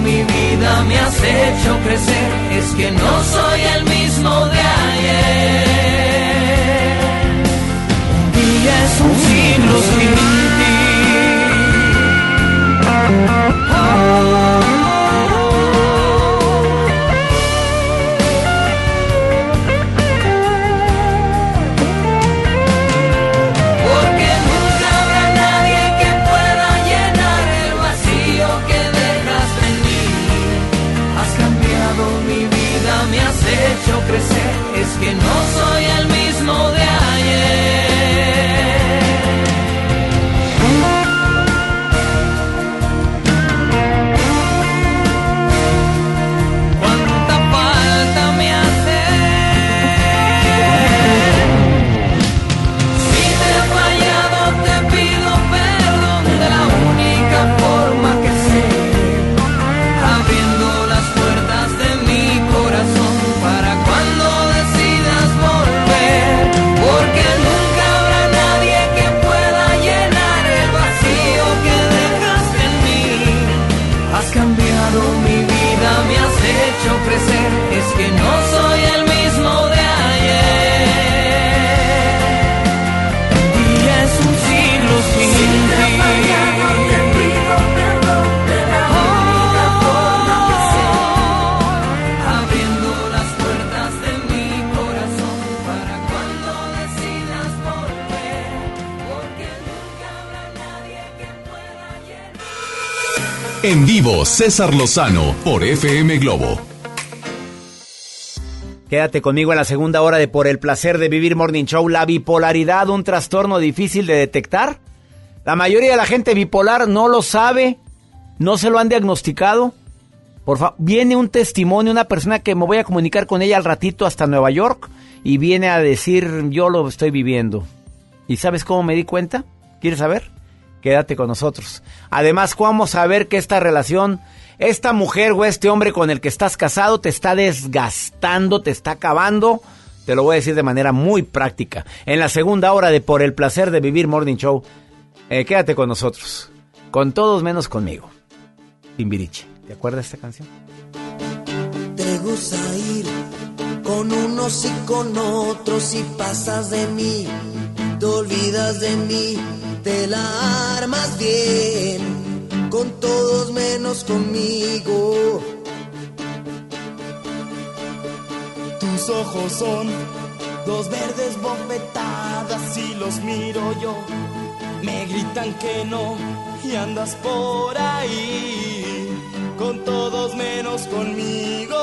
[SPEAKER 1] Mi vida, me has hecho crecer. Es que no soy el mismo de ayer. Un día es un siglo sin ti.
[SPEAKER 3] En vivo, César Lozano por FM Globo.
[SPEAKER 2] Quédate conmigo en la segunda hora de Por el placer de vivir Morning Show. La bipolaridad, un trastorno difícil de detectar. La mayoría de la gente bipolar no lo sabe, no se lo han diagnosticado. Por favor, viene un testimonio, una persona que me voy a comunicar con ella al ratito hasta Nueva York y viene a decir, yo lo estoy viviendo. ¿Y sabes cómo me di cuenta? ¿Quieres saber? Quédate con nosotros. Además, vamos a ver que esta relación, esta mujer o este hombre con el que estás casado te está desgastando, te está acabando. Te lo voy a decir de manera muy práctica. En la segunda hora de Por el placer de vivir Morning Show, eh, quédate con nosotros. Con todos menos conmigo. Timbiriche. ¿Te acuerdas de esta canción?
[SPEAKER 20] Te gusta ir con unos y con otros y pasas de mí, te olvidas de mí, te la armas bien, con todos menos conmigo.
[SPEAKER 18] Tus ojos son dos verdes bofetadas y los miro yo. Me gritan que no y andas por ahí con todos menos conmigo.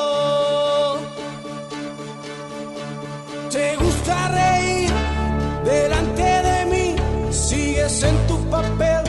[SPEAKER 18] Te gusta reír de sigues en tu papel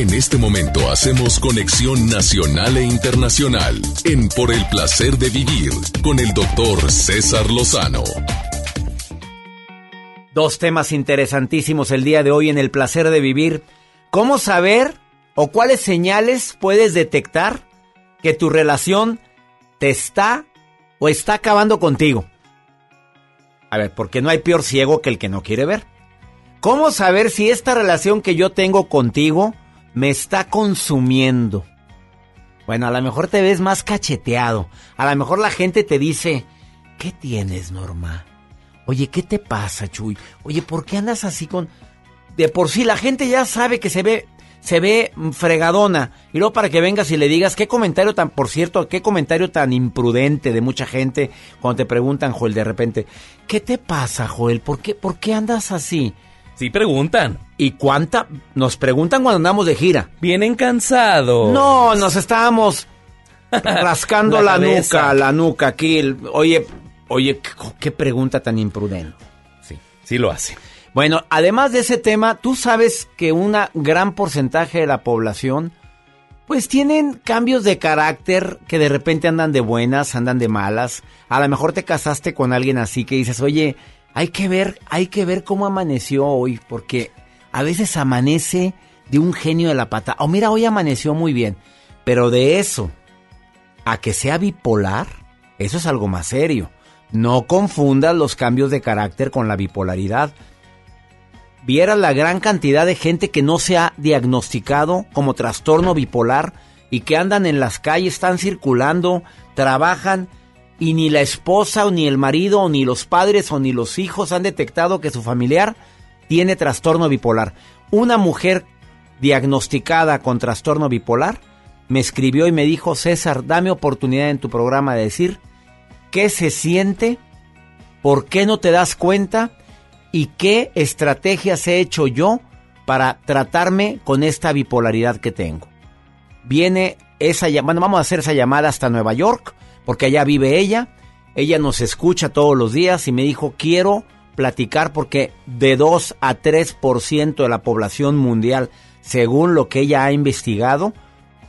[SPEAKER 20] En
[SPEAKER 1] este momento hacemos conexión nacional e internacional en Por el placer de vivir con el doctor César Lozano.
[SPEAKER 2] Dos temas interesantísimos el día de hoy en el placer de vivir. ¿Cómo saber o cuáles señales puedes detectar que tu relación te está o está acabando contigo? A ver, porque no hay peor ciego que el que no quiere ver. ¿Cómo saber si esta relación que yo tengo contigo me está consumiendo? Bueno, a lo mejor te ves más cacheteado. A lo mejor la gente te dice, ¿qué tienes, Norma? Oye, ¿qué te pasa, Chuy? Oye, ¿por qué andas así con...? De por sí la gente ya sabe que se ve, se ve mm, fregadona. Y luego para que vengas y le digas qué comentario tan, por cierto, qué comentario tan imprudente de mucha gente cuando te preguntan, Joel, de repente, ¿qué te pasa, Joel? ¿Por qué, por qué andas así?
[SPEAKER 27] Sí preguntan.
[SPEAKER 2] ¿Y cuánta? Nos preguntan cuando andamos de gira.
[SPEAKER 27] Vienen cansados.
[SPEAKER 2] No, nos estábamos [LAUGHS] rascando
[SPEAKER 27] La
[SPEAKER 2] nuca, la nuca aquí. el- oye, oye, qué, qué pregunta tan imprudente.
[SPEAKER 27] Sí, sí lo hace.
[SPEAKER 2] Bueno, además de ese tema, tú sabes que un gran porcentaje de la población, pues tienen cambios de carácter que de repente andan de buenas, andan de malas. A lo mejor te casaste con alguien así que dices, oye, hay que ver, hay que ver cómo amaneció hoy, porque a veces amanece de un genio de la pata. O mira, hoy amaneció muy bien, pero de eso a que sea bipolar, eso es algo más serio. No confundas los cambios de carácter con la bipolaridad. Vieras la gran cantidad de gente que no se ha diagnosticado como trastorno bipolar y que andan en las calles, están circulando, trabajan y ni la esposa ni el marido ni los padres o ni los hijos han detectado que su familiar tiene trastorno bipolar. Una mujer diagnosticada con trastorno bipolar me escribió y me dijo, César, dame oportunidad en tu programa de decir qué se siente, por qué no te das cuenta y qué estrategias he hecho yo para tratarme con esta bipolaridad que tengo. Viene esa llamada, vamos a hacer esa llamada hasta Nueva York, porque allá vive ella. Ella nos escucha todos los días y me dijo, quiero platicar porque de 2 a 3% de la población mundial, según lo que ella ha investigado,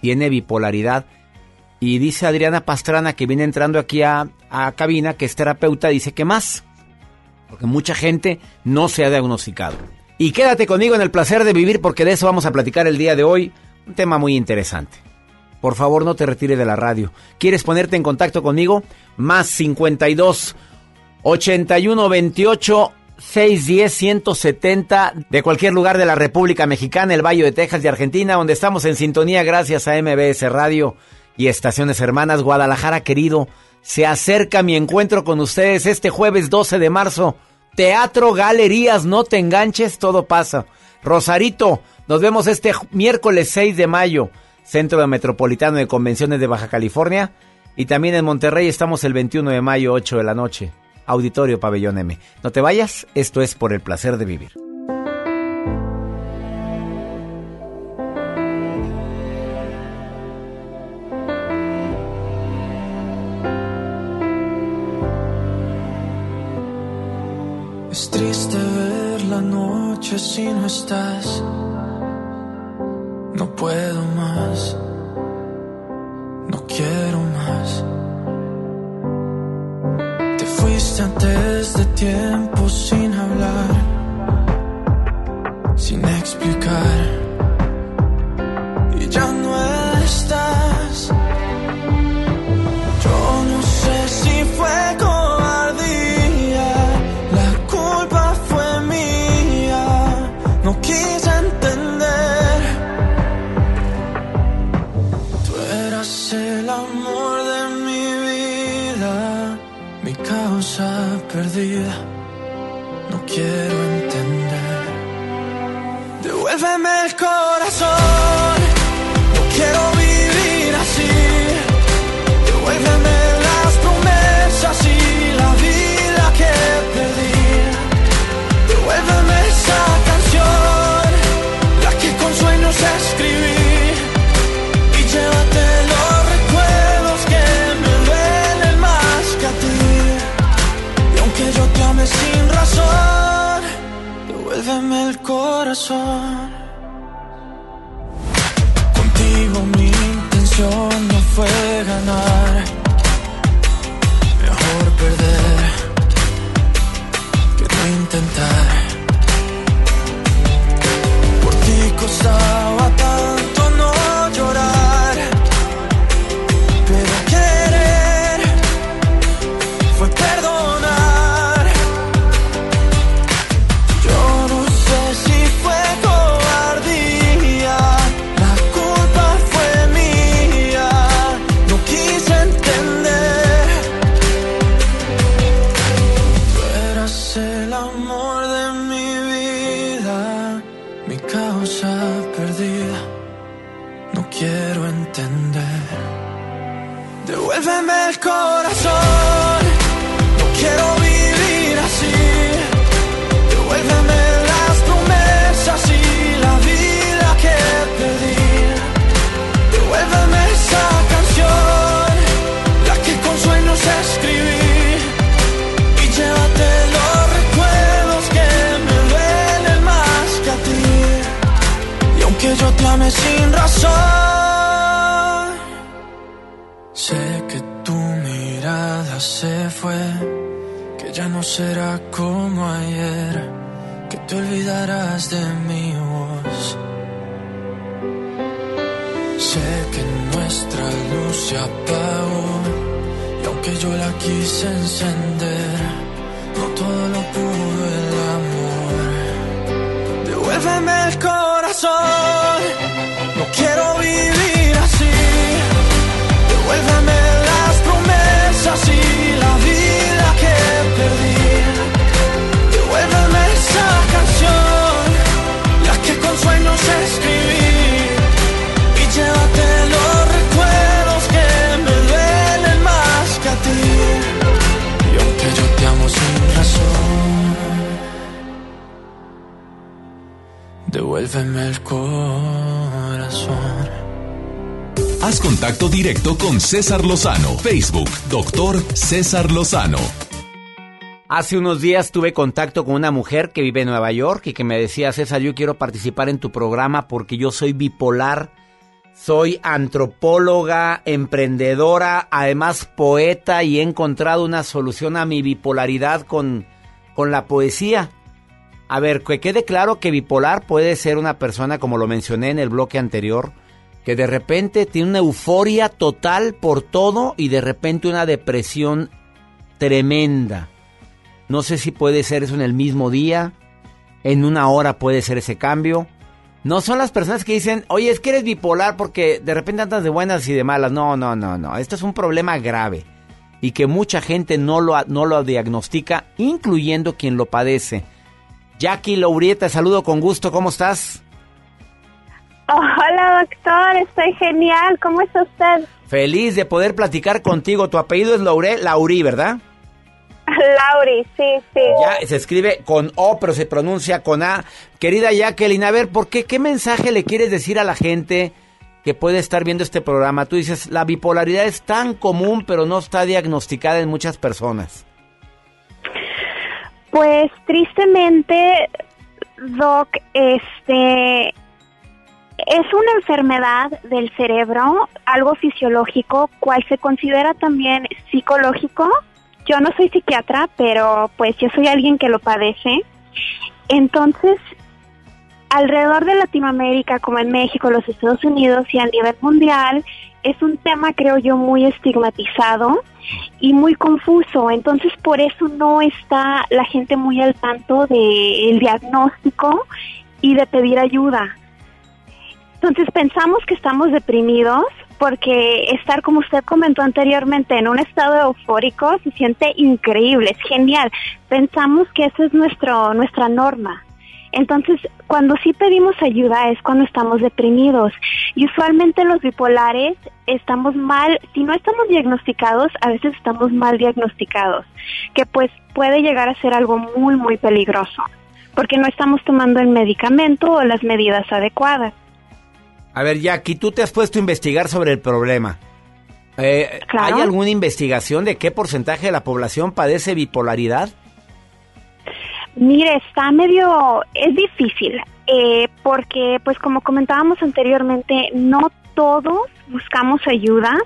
[SPEAKER 2] tiene bipolaridad. Y dice Adriana Pastrana, que viene entrando aquí a, a cabina, que es terapeuta, dice que más. Porque mucha gente no se ha diagnosticado. Y quédate conmigo en el placer de vivir porque de eso vamos a platicar el día de hoy. Un tema muy interesante. Por favor, no te retires de la radio. ¿Quieres ponerte en contacto conmigo? Más 52 81 28 610 170 de cualquier lugar de la República Mexicana, el Valle de Texas y Argentina, donde estamos en sintonía gracias a MBS Radio y Estaciones Hermanas Guadalajara, querido. Se acerca mi encuentro con ustedes este jueves 12 de marzo. Teatro, galerías, no te enganches, todo pasa. Rosarito, nos vemos este miércoles 6 de mayo, Centro Metropolitano de Convenciones de Baja California. Y también en Monterrey estamos el 21 de mayo, 8 de la noche. Auditorio Pabellón M. No te vayas, esto es por el placer de vivir.
[SPEAKER 18] Es triste ver la noche si no estás. No puedo más. No quiero más. Te fuiste antes de tiempo sin hablar. Sin explicar. Y ya no estás. Corazón. No quiero vivir así. Devuélveme las promesas y la vida que perdí. Devuélveme esa canción, la que con sueños escribí. Y llévate los recuerdos que me duelen más que a ti. Y aunque yo te ame sin razón, devuélveme el corazón.
[SPEAKER 1] César Lozano. Facebook, doctor César Lozano.
[SPEAKER 2] Hace unos días tuve contacto con una mujer que vive en Nueva York y que me decía, César, yo quiero participar en tu programa porque yo soy bipolar, soy antropóloga, emprendedora, además poeta y he encontrado una solución a mi bipolaridad con, con la poesía. A ver, que quede claro que bipolar puede ser una persona, como lo mencioné en el bloque anterior, que de repente tiene una euforia total por todo y de repente una depresión tremenda. No sé si puede ser eso en el mismo día, en una hora puede ser ese cambio. No son las personas que dicen, oye, es que eres bipolar porque de repente andas de buenas y de malas. No, no, no, no. Esto es un problema grave y que mucha gente no lo, no lo diagnostica, incluyendo quien lo padece. Jackie Laurieta, saludo con gusto, ¿cómo estás?
[SPEAKER 28] Hola doctor, estoy genial. ¿Cómo está usted?
[SPEAKER 2] Feliz de poder platicar contigo. Tu apellido es Laure, Laurí, ¿verdad?
[SPEAKER 28] Lauri, sí, sí.
[SPEAKER 2] Ya se escribe con O, pero se pronuncia con A. Querida Jacqueline, a ver, ¿por qué? ¿Qué mensaje le quieres decir a la gente que puede estar viendo este programa? Tú dices, la bipolaridad es tan común, pero no está diagnosticada en muchas personas.
[SPEAKER 28] Pues tristemente, Doc, este es una enfermedad del cerebro, algo fisiológico, cual se considera también psicológico. Yo no soy psiquiatra, pero pues yo soy alguien que lo padece. Entonces, alrededor de Latinoamérica, como en México, los Estados Unidos y a nivel mundial, es un tema, creo yo, muy estigmatizado y muy confuso. Entonces, por eso no está la gente muy al tanto del diagnóstico y de pedir ayuda. Entonces, pensamos que estamos deprimidos porque estar, como usted comentó anteriormente, en un estado eufórico se siente increíble, es genial. Pensamos que esa es nuestro, nuestra norma. Entonces, cuando sí pedimos ayuda es cuando estamos deprimidos. Y usualmente los bipolares estamos mal, si no estamos diagnosticados, a veces estamos mal diagnosticados, que pues puede llegar a ser algo muy, muy peligroso, porque no estamos tomando el medicamento o las medidas adecuadas.
[SPEAKER 2] A ver, Jackie, tú te has puesto a investigar sobre el problema. Eh,
[SPEAKER 28] Claro.
[SPEAKER 2] ¿Hay alguna investigación de qué porcentaje de la población padece bipolaridad?
[SPEAKER 28] Mire, está medio, es difícil, eh, porque pues como comentábamos anteriormente, no todos buscamos ayuda,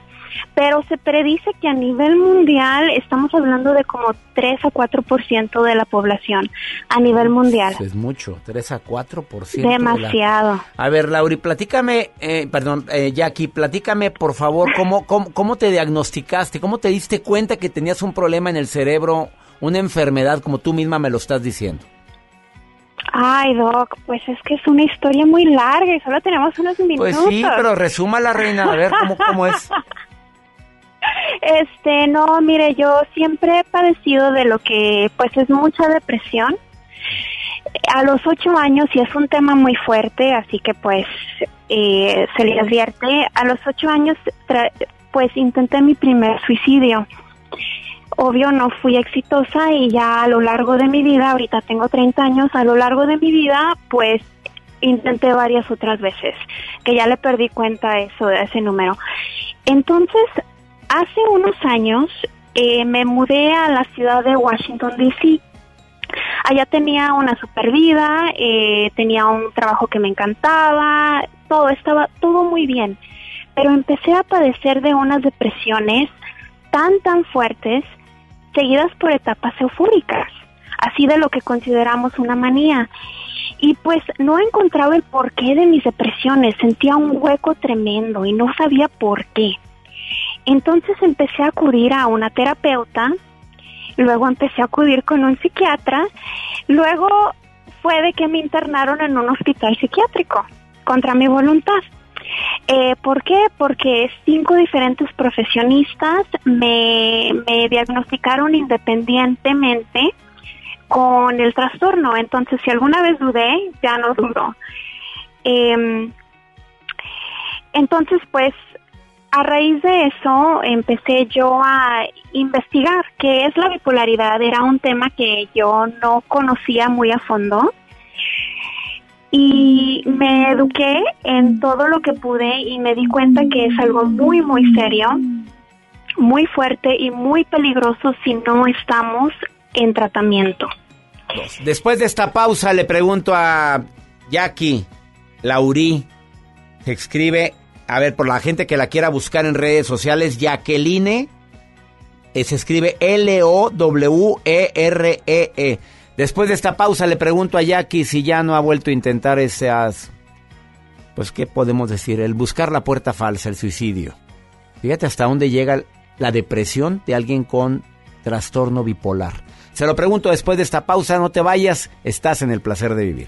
[SPEAKER 28] pero se predice que a nivel mundial estamos hablando de como 3 a 4% de la población a nivel mundial.
[SPEAKER 2] Es mucho, 3 a 4%. de la-
[SPEAKER 28] Demasiado.
[SPEAKER 2] A ver, Lauri, platícame, eh, perdón, eh, Jackie, platícame, por favor, cómo, cómo, cómo te diagnosticaste, cómo te diste cuenta que tenías un problema en el cerebro, una enfermedad, como tú misma me lo estás diciendo.
[SPEAKER 28] Ay, Doc, pues es que es una historia muy larga y solo tenemos unos minutos.
[SPEAKER 2] Pues sí, pero resuma la reina, a ver cómo, cómo es. [LAUGHS]
[SPEAKER 28] Este, no, mire, yo siempre he padecido de lo que, pues, es mucha depresión. A los ocho años, y es un tema muy fuerte, así que, pues, eh, se le advierte. A los ocho años, tra- pues, intenté mi primer suicidio. Obvio, no fui exitosa y ya a lo largo de mi vida, ahorita tengo 30 años, a lo largo de mi vida, pues, intenté varias otras veces, que ya le perdí cuenta eso, a ese número. Entonces, hace unos años eh, me mudé a la ciudad de Washington, D.C. Allá tenía una super vida, eh, tenía un trabajo que me encantaba, todo estaba todo muy bien. Pero empecé a padecer de unas depresiones tan, tan fuertes, seguidas por etapas eufóricas, así de lo que consideramos una manía. Y pues no encontraba el porqué de mis depresiones, sentía un hueco tremendo y no sabía por qué. Entonces empecé a acudir a una terapeuta, luego empecé a acudir con un psiquiatra, luego fue de que me internaron en un hospital psiquiátrico contra mi voluntad. Eh, ¿Por qué? Porque cinco diferentes profesionistas me, diagnosticaron independientemente con el trastorno. Entonces, si alguna vez dudé, ya no dudo. Em, entonces, pues, a raíz de eso empecé yo a investigar qué es la bipolaridad. Era un tema que yo no conocía muy a fondo y me eduqué en todo lo que pude y me di cuenta que es algo muy, muy serio, muy fuerte y muy peligroso si no estamos en tratamiento.
[SPEAKER 2] Después de esta pausa le pregunto a Jackie Laurí, se escribe, a ver, por la gente que la quiera buscar en redes sociales, Jacqueline, eh, se escribe L-O-W-E-R-E-E. Después de esta pausa le pregunto a Jackie si ya no ha vuelto a intentar esas, pues, ¿qué podemos decir? El buscar la puerta falsa, el suicidio. Fíjate hasta dónde llega la depresión de alguien con trastorno bipolar. Se lo pregunto después de esta pausa, no te vayas, estás en el placer de vivir.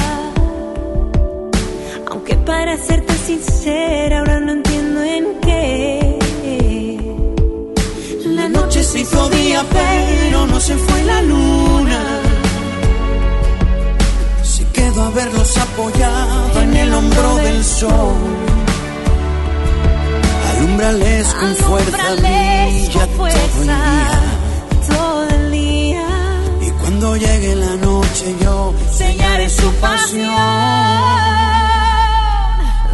[SPEAKER 29] Aunque para serte sincera, ahora no entiendo en qué.
[SPEAKER 30] La noche se hizo día, pero no se fue la luna. Se quedó a verlos apoyado en el hombro del sol. Alumbrales con fuerza, brilla todo el día.
[SPEAKER 29] todo el día.
[SPEAKER 30] Y cuando llegue la noche yo sellaré su pasión.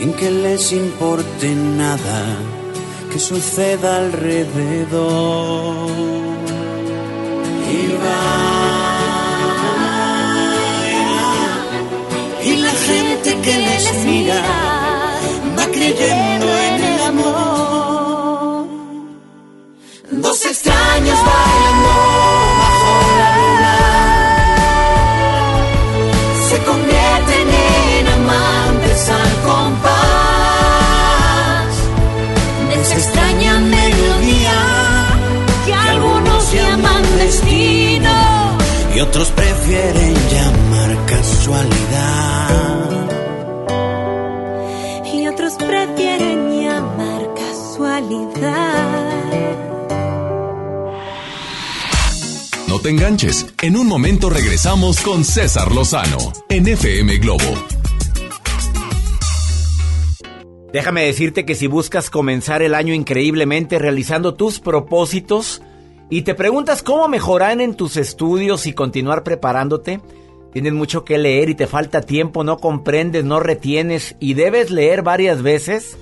[SPEAKER 30] sin que les importe nada que suceda alrededor. Y va, y la gente que les mira va creyendo
[SPEAKER 1] en el amor. Dos extraños van. En un momento regresamos con César Lozano en FM Globo.
[SPEAKER 2] Déjame decirte que si buscas comenzar el año increíblemente realizando tus propósitos y te preguntas cómo mejorar en tus estudios y continuar preparándote, tienes mucho que leer y te falta tiempo, no comprendes, no retienes y debes leer varias veces,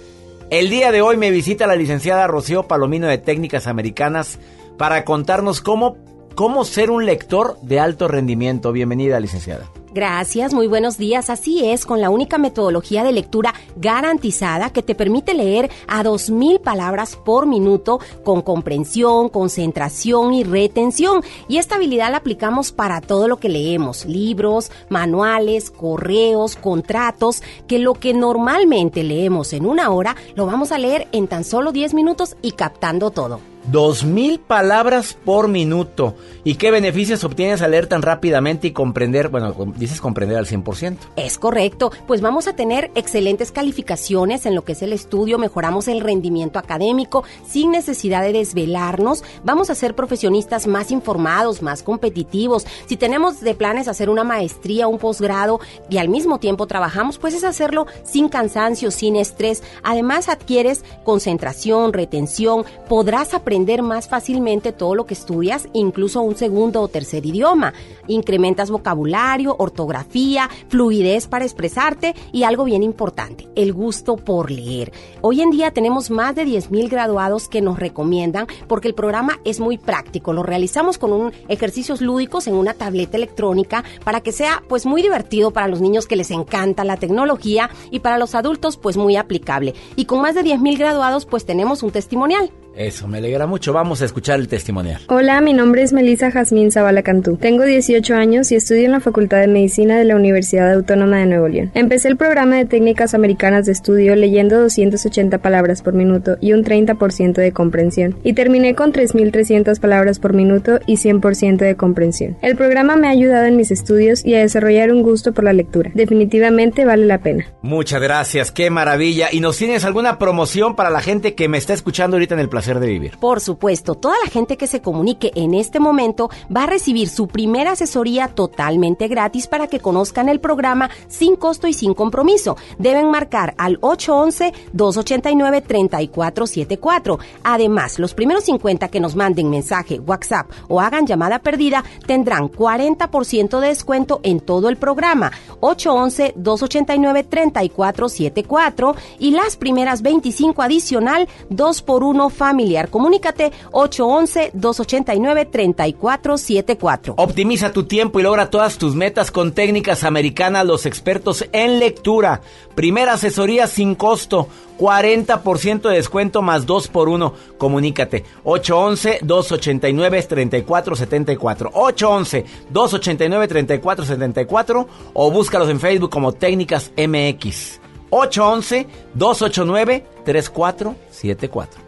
[SPEAKER 2] el día de hoy me visita la licenciada Rocío Palomino de Técnicas Americanas para contarnos cómo, cómo ser un lector de alto rendimiento. Bienvenida, licenciada.
[SPEAKER 31] Gracias, muy buenos días. Así es, con la única metodología de lectura garantizada que te permite leer a 2.000 palabras por minuto con comprensión, concentración y retención. Y esta habilidad la aplicamos para todo lo que leemos, libros, manuales, correos, contratos, que lo que normalmente leemos en una hora lo vamos a leer en tan solo 10 minutos y captando todo.
[SPEAKER 2] Dos mil palabras por minuto. ¿Y qué beneficios obtienes al leer tan rápidamente y comprender? Bueno, dices comprender al 100%.
[SPEAKER 31] Es correcto, pues vamos a tener excelentes calificaciones en lo que es el estudio, mejoramos el rendimiento académico sin necesidad de desvelarnos, vamos a ser profesionistas más informados, más competitivos. Si tenemos de planes hacer una maestría, un posgrado y al mismo tiempo trabajamos, pues es hacerlo sin cansancio, sin estrés. Además adquieres concentración, retención, podrás aprender más fácilmente todo lo que estudias, incluso un segundo o tercer idioma. Incrementas vocabulario, ortografía, fluidez para expresarte y algo bien importante, el gusto por leer. Hoy en día tenemos más de 10.000 graduados que nos recomiendan porque el programa es muy práctico. Lo realizamos con un ejercicios lúdicos en una tableta electrónica para que sea pues muy divertido para los niños que les encanta la tecnología y para los adultos pues muy aplicable. Y con más de 10.000 graduados pues tenemos un testimonial.
[SPEAKER 2] Eso, me alegra mucho. Vamos a escuchar el testimonial.
[SPEAKER 32] Hola, mi nombre es Melissa Jazmín Zavala Cantú. Tengo 18 años y estudio en la Facultad de Medicina de la Universidad Autónoma de Nuevo León. Empecé el programa de técnicas americanas de estudio leyendo 280 palabras por minuto y un 30% de comprensión. Y terminé con 3.300 palabras por minuto y 100% de comprensión. El programa me ha ayudado en mis estudios y a desarrollar un gusto por la lectura. Definitivamente vale la pena.
[SPEAKER 2] Muchas gracias, qué maravilla. ¿Y nos tienes alguna promoción para la gente que me está escuchando ahorita en el placer de vivir?
[SPEAKER 31] Por supuesto, toda la gente que se comunique en este momento va a recibir su primera asesoría totalmente gratis para que conozcan el programa sin costo y sin compromiso. Deben marcar al 811-289-3474. Además, los primeros 50 que nos manden mensaje, WhatsApp o hagan llamada perdida tendrán 40% de descuento en todo el programa. 811-289-3474 y las primeras 25 adicional 2 por 1 Comunícate 811-289-3474.
[SPEAKER 2] Optimiza tu tiempo y logra todas tus metas con técnicas americanas, los expertos en lectura. Primera asesoría sin costo. 40% de descuento más 2 por 1. Comunícate. 811-289-3474. 811-289-3474 o búscalos en Facebook como Técnicas MX. 811-289-3474.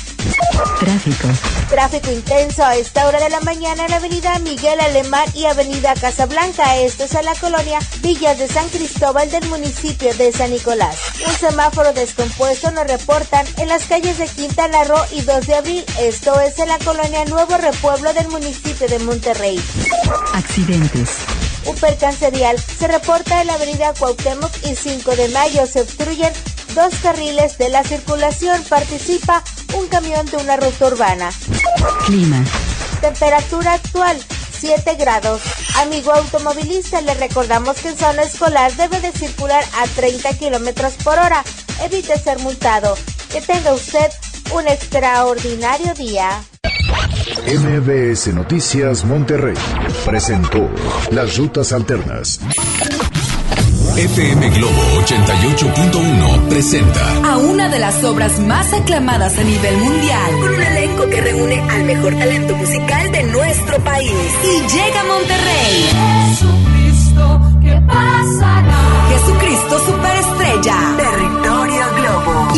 [SPEAKER 33] Tráfico.
[SPEAKER 7] Tráfico intenso a esta hora de la mañana en la avenida Miguel Alemán y avenida Casablanca. Esto es en la colonia Villas de San Cristóbal del municipio de San Nicolás. Un semáforo descompuesto nos reportan en las calles de Quintana Roo y 2 de abril. Esto es en la colonia Nuevo Repueblo del municipio de Monterrey.
[SPEAKER 33] Accidentes.
[SPEAKER 7] Un percance se reporta en la avenida Cuauhtémoc y 5 de mayo. Se obstruyen dos carriles de la circulación. Participa un camión de una ruta urbana.
[SPEAKER 33] Clima.
[SPEAKER 7] Temperatura actual 7 grados. Amigo automovilista, le recordamos que en zona escolar debe de circular a 30 kilómetros por hora. Evite ser multado. Que tenga usted un extraordinario día.
[SPEAKER 34] MBS Noticias Monterrey presentó Las Rutas Alternas.
[SPEAKER 1] FM Globo 88.1 presenta
[SPEAKER 9] a una de las obras más aclamadas a nivel mundial, con un elenco que reúne al mejor talento musical de nuestro país. Y llega a Monterrey.
[SPEAKER 20] Jesucristo, ¿qué pasará?
[SPEAKER 9] Jesucristo Superestrella. Territorio.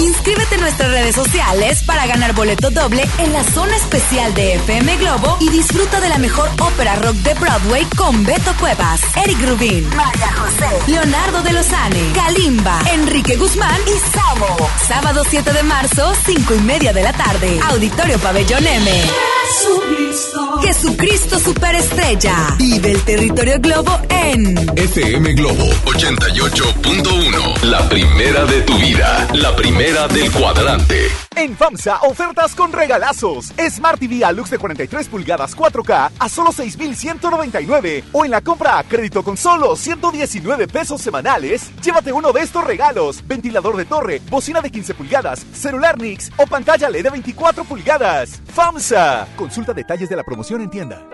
[SPEAKER 9] Inscríbete en nuestras redes sociales para ganar boleto doble en la zona especial de FM Globo y disfruta de la mejor ópera rock de Broadway con Beto Cuevas, Eric Rubin, María José, Leonardo de Lozane, Kalimba, Enrique Guzmán y Samo. Sábado 7 de marzo, 5 y media de la tarde. Auditorio Pabellón M. Jesucristo. Jesucristo Superestrella. Vive el territorio Globo en
[SPEAKER 1] FM Globo 88.1. La primera de tu vida. La primera del cuadrante.
[SPEAKER 21] En FAMSA, ofertas con regalazos. Smart TV Alux de 43 pulgadas 4K a solo 6,199. O en la compra a crédito con solo 119 pesos semanales, llévate uno de estos regalos: ventilador de torre, bocina de 15 pulgadas, celular Nix o pantalla LED de 24 pulgadas. FAMSA. Consulta detalles de la promoción en tienda.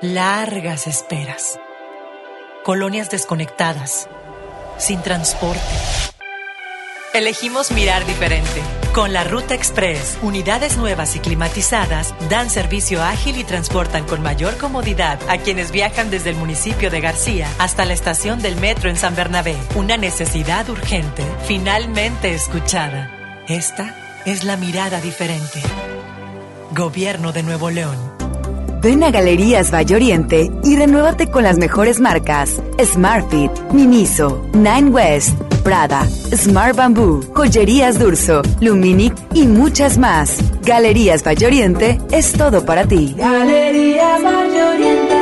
[SPEAKER 35] Largas esperas. Colonias desconectadas. Sin transporte. Elegimos mirar diferente. Con la Ruta Express, unidades nuevas y climatizadas dan servicio ágil y transportan con mayor comodidad a quienes viajan desde el municipio de García hasta la estación del metro en San Bernabé. Una necesidad urgente, finalmente escuchada. Esta es la mirada diferente. Gobierno de Nuevo León.
[SPEAKER 9] Ven a Galerías Valle Oriente y renuévate con las mejores marcas Smartfit, Miniso, Nine West, Prada, Smart Bamboo, Joyerías Durso, Luminic y muchas más. Galerías Valle Oriente es todo para ti.
[SPEAKER 36] Galerías Valle Oriente.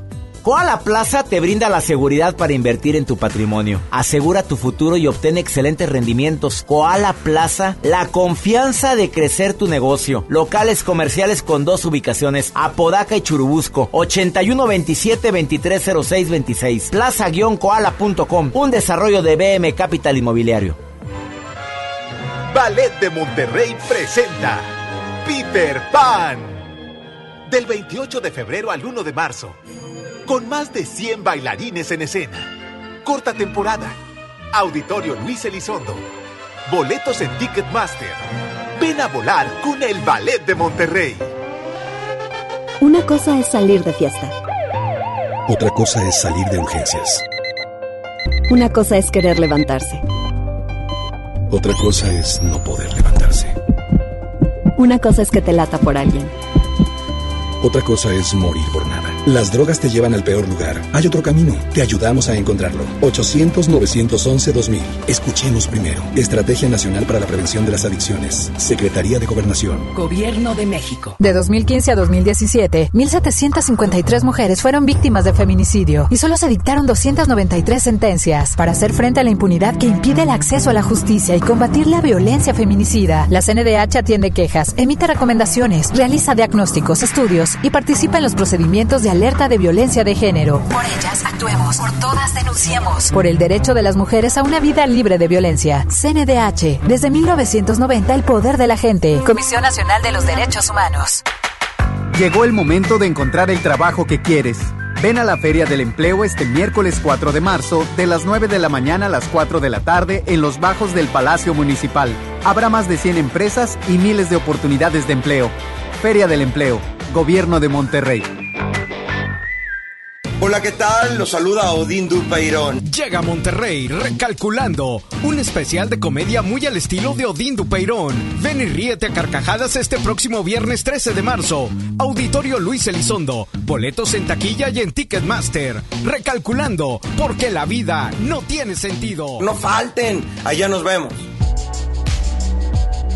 [SPEAKER 2] Koala Plaza te brinda la seguridad para invertir en tu patrimonio. Asegura tu futuro y obtén excelentes rendimientos. Koala Plaza, la confianza de crecer tu negocio. Locales comerciales con dos ubicaciones, Apodaca y Churubusco, 8127-230626. Plaza-koala.com, un desarrollo de BM Capital Inmobiliario.
[SPEAKER 37] Ballet de Monterrey presenta Peter Pan. Del 28 de febrero al 1 de marzo con más de 100 bailarines en escena. Corta temporada. Auditorio Luis Elizondo. Boletos en Ticketmaster. Ven a volar con el Ballet de Monterrey.
[SPEAKER 38] Una cosa es salir de fiesta.
[SPEAKER 34] Otra cosa es salir de urgencias.
[SPEAKER 38] Una cosa es querer levantarse.
[SPEAKER 34] Otra cosa es no poder levantarse.
[SPEAKER 38] Una cosa es que te lata por alguien.
[SPEAKER 34] Otra cosa es morir por nada. Las drogas te llevan al peor lugar. Hay otro camino. Te ayudamos a encontrarlo. 800-911-2000. Escuchemos primero. Estrategia Nacional para la Prevención de las Adicciones. Secretaría de Gobernación.
[SPEAKER 39] Gobierno de México.
[SPEAKER 8] De 2015 a 2017, 1.753 mujeres fueron víctimas de feminicidio y solo se dictaron 293 sentencias. Para hacer frente a la impunidad que impide el acceso a la justicia y combatir la violencia feminicida, la CNDH atiende quejas, emite recomendaciones, realiza diagnósticos, estudios y participa en los procedimientos de alerta de violencia de género.
[SPEAKER 39] Por ellas actuemos, por todas denunciemos.
[SPEAKER 8] Por el derecho de las mujeres a una vida libre de violencia. CNDH, desde 1990 el poder de la gente.
[SPEAKER 39] Comisión Nacional de los Derechos Humanos.
[SPEAKER 26] Llegó el momento de encontrar el trabajo que quieres. Ven a la Feria del Empleo este miércoles 4 de marzo, de las 9 de la mañana a las 4 de la tarde, en los bajos del Palacio Municipal. Habrá más de 100 empresas y miles de oportunidades de empleo. Feria del Empleo, Gobierno de Monterrey.
[SPEAKER 15] Hola, ¿qué tal? Los saluda Odín Dupeirón.
[SPEAKER 16] Llega a Monterrey recalculando, un especial de comedia muy al estilo de Odín Dupeirón. Ven y ríete a carcajadas este próximo viernes 13 de marzo. Auditorio Luis Elizondo. Boletos en taquilla y en Ticketmaster. Recalculando, porque la vida no tiene sentido.
[SPEAKER 15] No falten, allá nos vemos.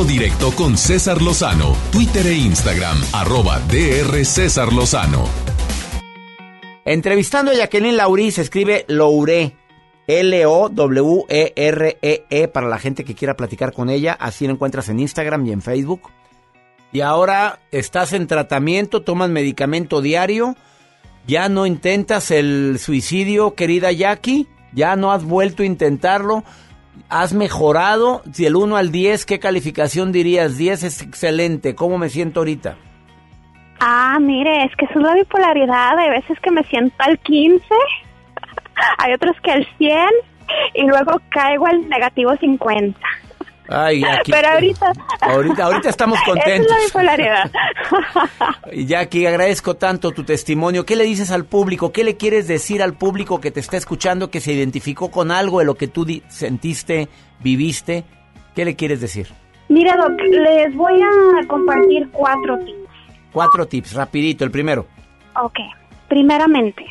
[SPEAKER 1] directo con César Lozano, Twitter e Instagram, arroba DR César Lozano.
[SPEAKER 2] Entrevistando a Jacqueline Laurí se escribe Loure. L-O-W-E-R-E-E E para la gente que quiera platicar con ella. Así lo encuentras en Instagram y en Facebook. Y ahora estás en tratamiento, tomas medicamento diario. Ya no intentas el suicidio, querida Jackie. Ya no has vuelto a intentarlo. Has mejorado. Si el 1 al 10, ¿qué calificación dirías? 10 es excelente. ¿Cómo me siento ahorita?
[SPEAKER 28] Ah, mire, es que es la bipolaridad. Hay veces que me siento al 15, [LAUGHS] hay otros que al 100 y luego caigo al negativo 50.
[SPEAKER 2] Ay, Jackie.
[SPEAKER 28] Pero ahorita...
[SPEAKER 2] Ahorita, ahorita estamos [LAUGHS] contentos.
[SPEAKER 28] es la [LAUGHS]
[SPEAKER 2] Jackie, agradezco tanto tu testimonio. ¿Qué le dices al público? ¿Qué le quieres decir al público que te está escuchando que se identificó con algo de lo que tú sentiste, viviste? ¿Qué le quieres decir?
[SPEAKER 28] Mira, Doc, les voy a compartir cuatro tips.
[SPEAKER 2] Cuatro tips, rapidito. El primero.
[SPEAKER 28] Ok, primeramente,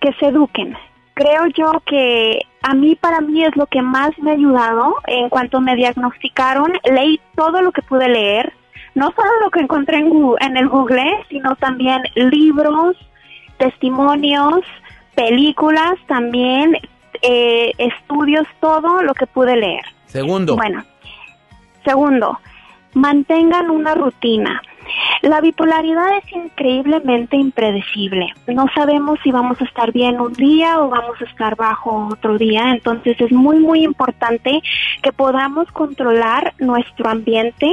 [SPEAKER 28] que se eduquen. Creo yo que a mí, para mí, es lo que más me ha ayudado. En cuanto me diagnosticaron, leí todo lo que pude leer. No solo lo que encontré en, Gu- en el Google, sino también libros, testimonios, películas también, eh, estudios, todo lo que pude leer.
[SPEAKER 2] Segundo.
[SPEAKER 28] Bueno, segundo, mantengan una rutina. La bipolaridad es increíblemente impredecible. No sabemos si vamos a estar bien un día o vamos a estar bajo otro día. Entonces es muy, muy importante que podamos controlar nuestro ambiente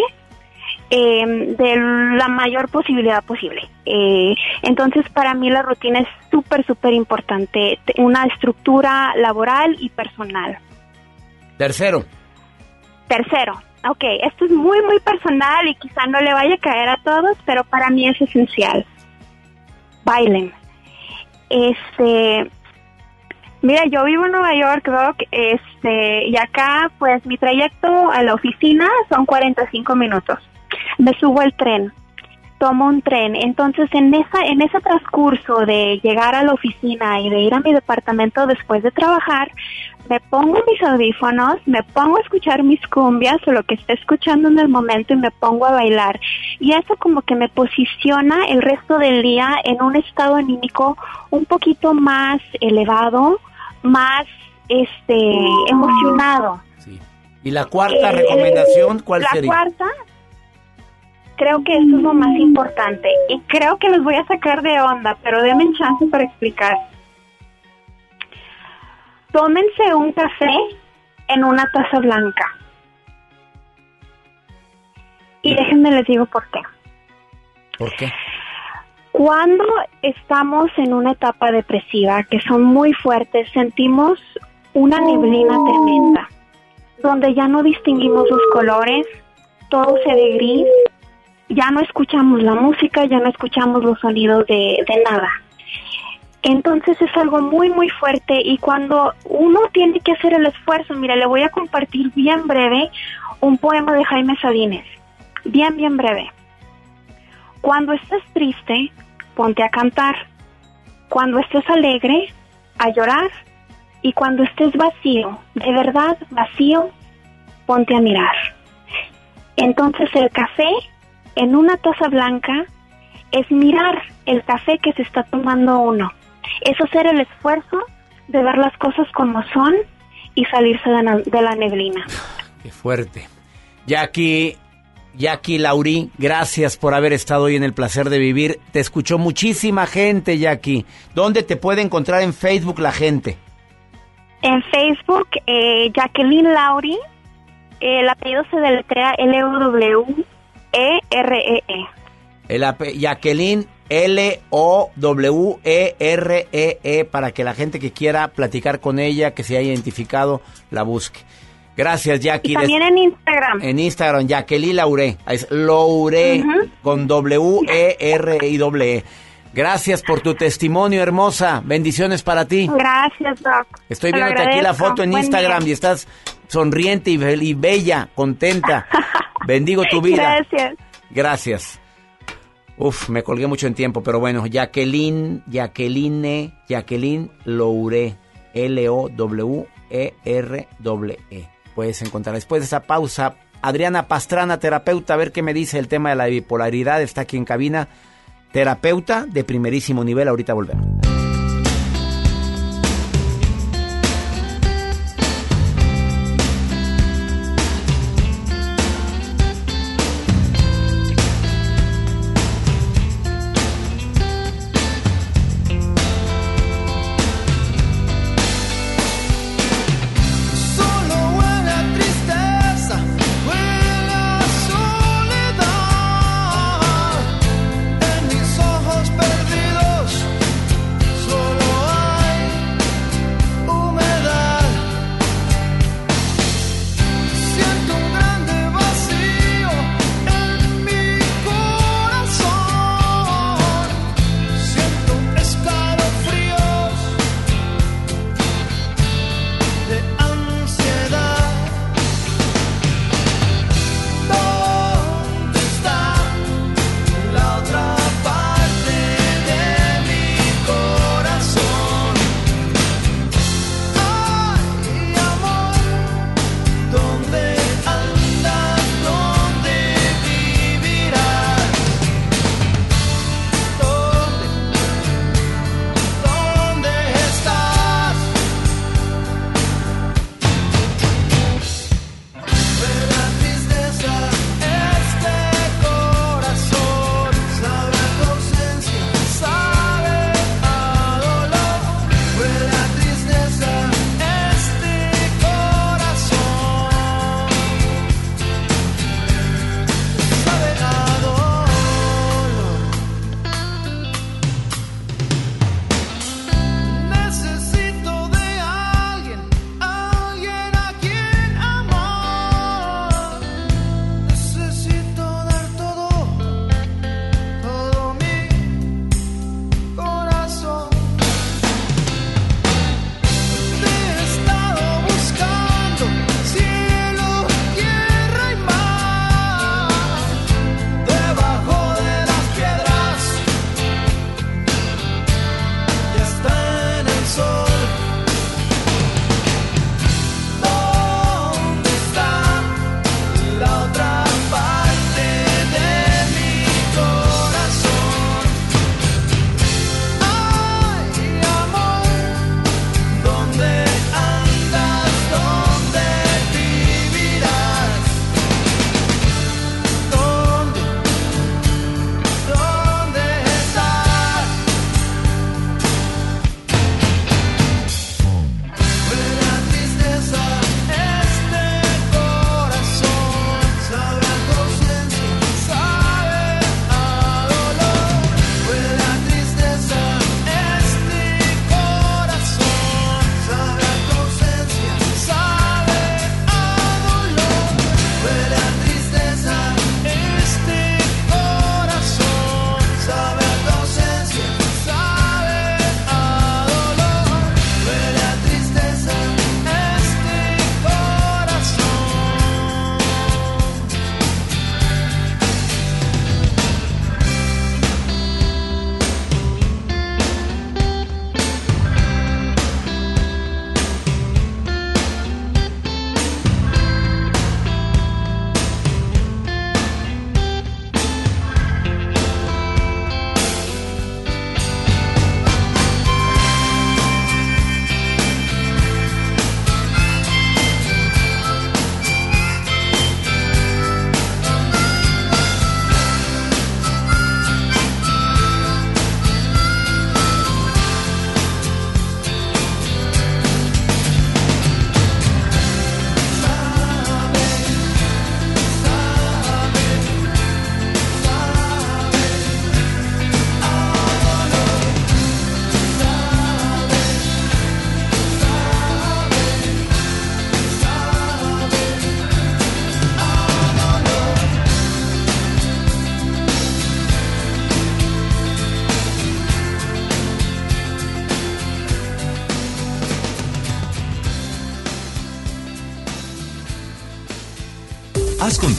[SPEAKER 28] eh, de la mayor posibilidad posible. Eh, entonces, para mí la rutina es súper, súper importante. Te- Una estructura laboral y personal.
[SPEAKER 2] Tercero.
[SPEAKER 28] Tercero, ok, esto es muy, muy personal y quizá no le vaya a caer a todos, pero para mí es esencial. Bailen. Este, mira, yo vivo en Nueva York, Doc, este, y acá, pues, mi trayecto a la oficina son 45 minutos. Me subo al tren, tomo un tren, entonces en esa, en ese transcurso de llegar a la oficina y de ir a mi departamento después de trabajar, me pongo mis audífonos, me pongo a escuchar mis cumbias o lo que esté escuchando en el momento y me pongo a bailar. Y eso como que me posiciona el resto del día en un estado anímico un poquito más elevado, más este emocionado.
[SPEAKER 2] Y la cuarta
[SPEAKER 28] Eh,
[SPEAKER 2] recomendación, ¿cuál
[SPEAKER 28] la
[SPEAKER 2] sería?
[SPEAKER 28] cuarta, creo que eso es lo más importante y creo que los voy a sacar de onda, pero denme chance para explicar. Tómense un café en una taza blanca. Y déjenme les digo por qué.
[SPEAKER 2] ¿Por qué?
[SPEAKER 28] Cuando estamos en una etapa depresiva, que son muy fuertes, sentimos una neblina tremenda, donde ya no distinguimos los colores, todo se ve gris, ya no escuchamos la música, ya no escuchamos los sonidos de, de nada. Entonces es algo muy, muy fuerte y cuando uno tiene que hacer el esfuerzo, mira, le voy a compartir bien breve un poema de Jaime Sabines, bien, bien breve. Cuando estés triste, ponte a cantar. Cuando estés alegre, a llorar. Y cuando estés vacío, de verdad vacío, ponte a mirar. Entonces el café en una taza blanca es mirar el café que se está tomando uno. Es hacer el esfuerzo de ver las cosas como son y salirse de la, neblina.
[SPEAKER 2] Qué fuerte. Jackie, Jackie Laurí, gracias por haber estado hoy en el placer de vivir. Te escuchó muchísima gente, Jackie. ¿Dónde te puede encontrar en Facebook la gente?
[SPEAKER 28] En Facebook, eh, Jacqueline Lauri, el apellido se deletrea L-U-W-E-R-E-E.
[SPEAKER 2] El ape- Jacqueline L-O-W-E-R-E-E E para que la gente que quiera platicar con ella, que se haya identificado, la busque. Gracias, Jackie.
[SPEAKER 28] Y también en Instagram.
[SPEAKER 2] En Instagram, Jacqueline Laure. Es Laure
[SPEAKER 28] Ujú.
[SPEAKER 2] con W-E-R-I-E. E. Gracias por tu testimonio, hermosa. Bendiciones para ti.
[SPEAKER 28] Gracias, Doc.
[SPEAKER 2] Estoy
[SPEAKER 28] Te
[SPEAKER 2] viéndote aquí la foto en
[SPEAKER 28] Buen
[SPEAKER 2] Instagram
[SPEAKER 28] día.
[SPEAKER 2] y estás sonriente y, y bella, contenta. [LAUGHS] Bendigo tu vida.
[SPEAKER 28] Gracias.
[SPEAKER 2] Gracias. Uf, me colgué mucho en tiempo, pero bueno, Jacqueline, Jacqueline, Jacqueline Loure, L-O-W-E-R-E. Puedes encontrar después de esa pausa. Adriana Pastrana, terapeuta, a ver qué me dice el tema de la bipolaridad. Está aquí en cabina. Terapeuta de primerísimo nivel. Ahorita volvemos.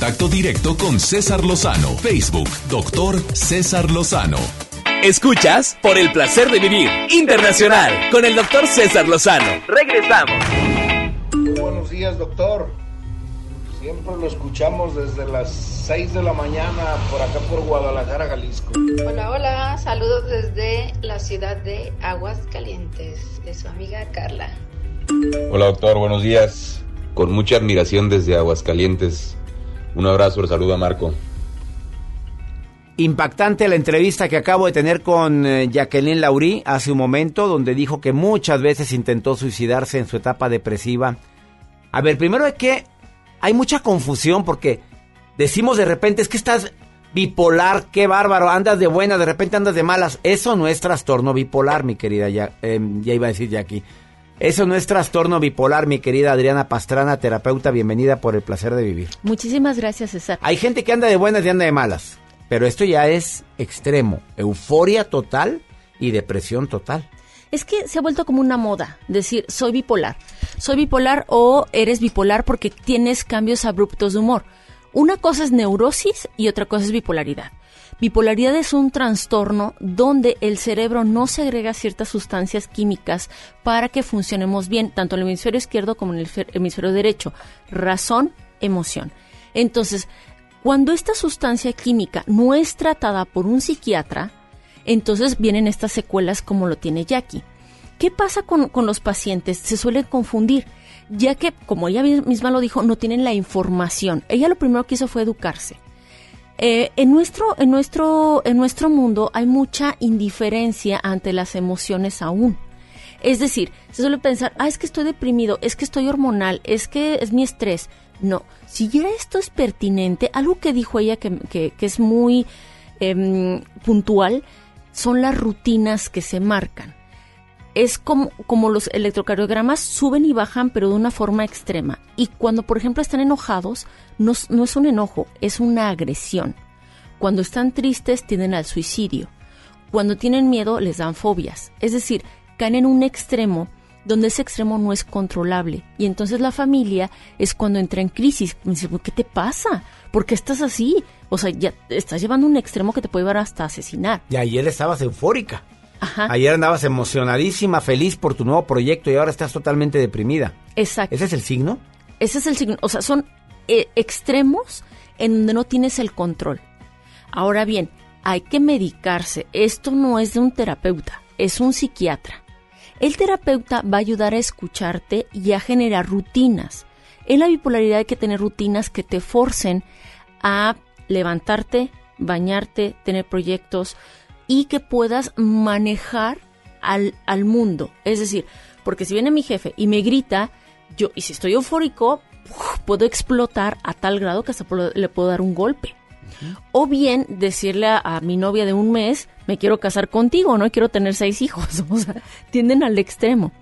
[SPEAKER 1] Contacto directo con César Lozano. Facebook, doctor César Lozano.
[SPEAKER 40] Escuchas por el placer de vivir internacional con el doctor César Lozano. Regresamos.
[SPEAKER 41] Buenos días, doctor. Siempre lo escuchamos desde las 6 de la mañana por acá por Guadalajara, Jalisco.
[SPEAKER 42] Hola, hola, saludos desde la ciudad de Aguascalientes, de su amiga Carla.
[SPEAKER 43] Hola doctor, buenos días. Con mucha admiración desde Aguascalientes. Un abrazo, le saluda Marco.
[SPEAKER 2] Impactante la entrevista que acabo de tener con eh, Jacqueline Laurí hace un momento, donde dijo que muchas veces intentó suicidarse en su etapa depresiva. A ver, primero es que hay mucha confusión porque decimos de repente es que estás bipolar, qué bárbaro, andas de buena, de repente andas de malas. Eso no es trastorno bipolar, mi querida, ya, eh, iba a decir Jackie. Eso no es trastorno bipolar, mi querida Adriana Pastrana, terapeuta, bienvenida por el placer de vivir.
[SPEAKER 44] Muchísimas gracias, César.
[SPEAKER 2] Hay gente que anda de buenas y anda de malas, pero esto ya es extremo, euforia total y depresión total.
[SPEAKER 44] Es que se ha vuelto como una moda decir soy bipolar. Soy bipolar o eres bipolar porque tienes cambios abruptos de humor. Una cosa es neurosis y otra cosa es bipolaridad. Bipolaridad es un trastorno donde el cerebro no segrega ciertas sustancias químicas para que funcionemos bien, tanto en el hemisferio izquierdo como en el hemisferio derecho. Razón, emoción. Entonces, cuando esta sustancia química no es tratada por un psiquiatra, entonces vienen estas secuelas como lo tiene Jackie. ¿Qué pasa con, con los pacientes? Se suelen confundir, ya que, como ella misma lo dijo, no tienen la información. Ella lo primero que hizo fue educarse. Eh, en, nuestro, en, nuestro, en nuestro mundo hay mucha indiferencia ante las emociones aún. Es decir, se suele pensar, ah, es que estoy deprimido, es que estoy hormonal, es que es mi estrés. No, si ya esto es pertinente, algo que dijo ella que, que, es muy em, puntual, son las rutinas que se marcan. Es como, como los electrocardiogramas suben y bajan, pero de una forma extrema. Y cuando, por ejemplo, están enojados, no, no es un enojo, es una agresión. Cuando están tristes, tienden al suicidio. Cuando tienen miedo, les dan fobias. Es decir, caen en un extremo donde ese extremo no es controlable. Y entonces la familia es cuando entra en crisis. Me dice, ¿qué te pasa? ¿Por qué estás así? O sea, ya estás llevando un extremo que te puede llevar hasta asesinar.
[SPEAKER 2] Y ayer estabas eufórica.
[SPEAKER 44] Ajá.
[SPEAKER 2] Ayer andabas emocionadísima, feliz por tu nuevo proyecto y ahora estás totalmente deprimida.
[SPEAKER 44] Exacto.
[SPEAKER 2] ¿Ese es el signo?
[SPEAKER 44] Ese es el signo. O sea, son eh, extremos en donde no tienes el control. Ahora bien, hay que medicarse. Esto no es de un terapeuta, es un psiquiatra. El terapeuta va a ayudar a escucharte y a generar rutinas. En la bipolaridad hay que tener rutinas que te forcen a levantarte, bañarte, tener proyectos y que puedas manejar al, al mundo. Es decir, porque si viene mi jefe y me grita, yo, y si estoy eufórico, puedo explotar a tal grado que hasta le puedo dar un golpe. O bien decirle a, a, mi novia de un mes, me quiero casar contigo, no quiero tener seis hijos. [LAUGHS] O sea, tienden al extremo.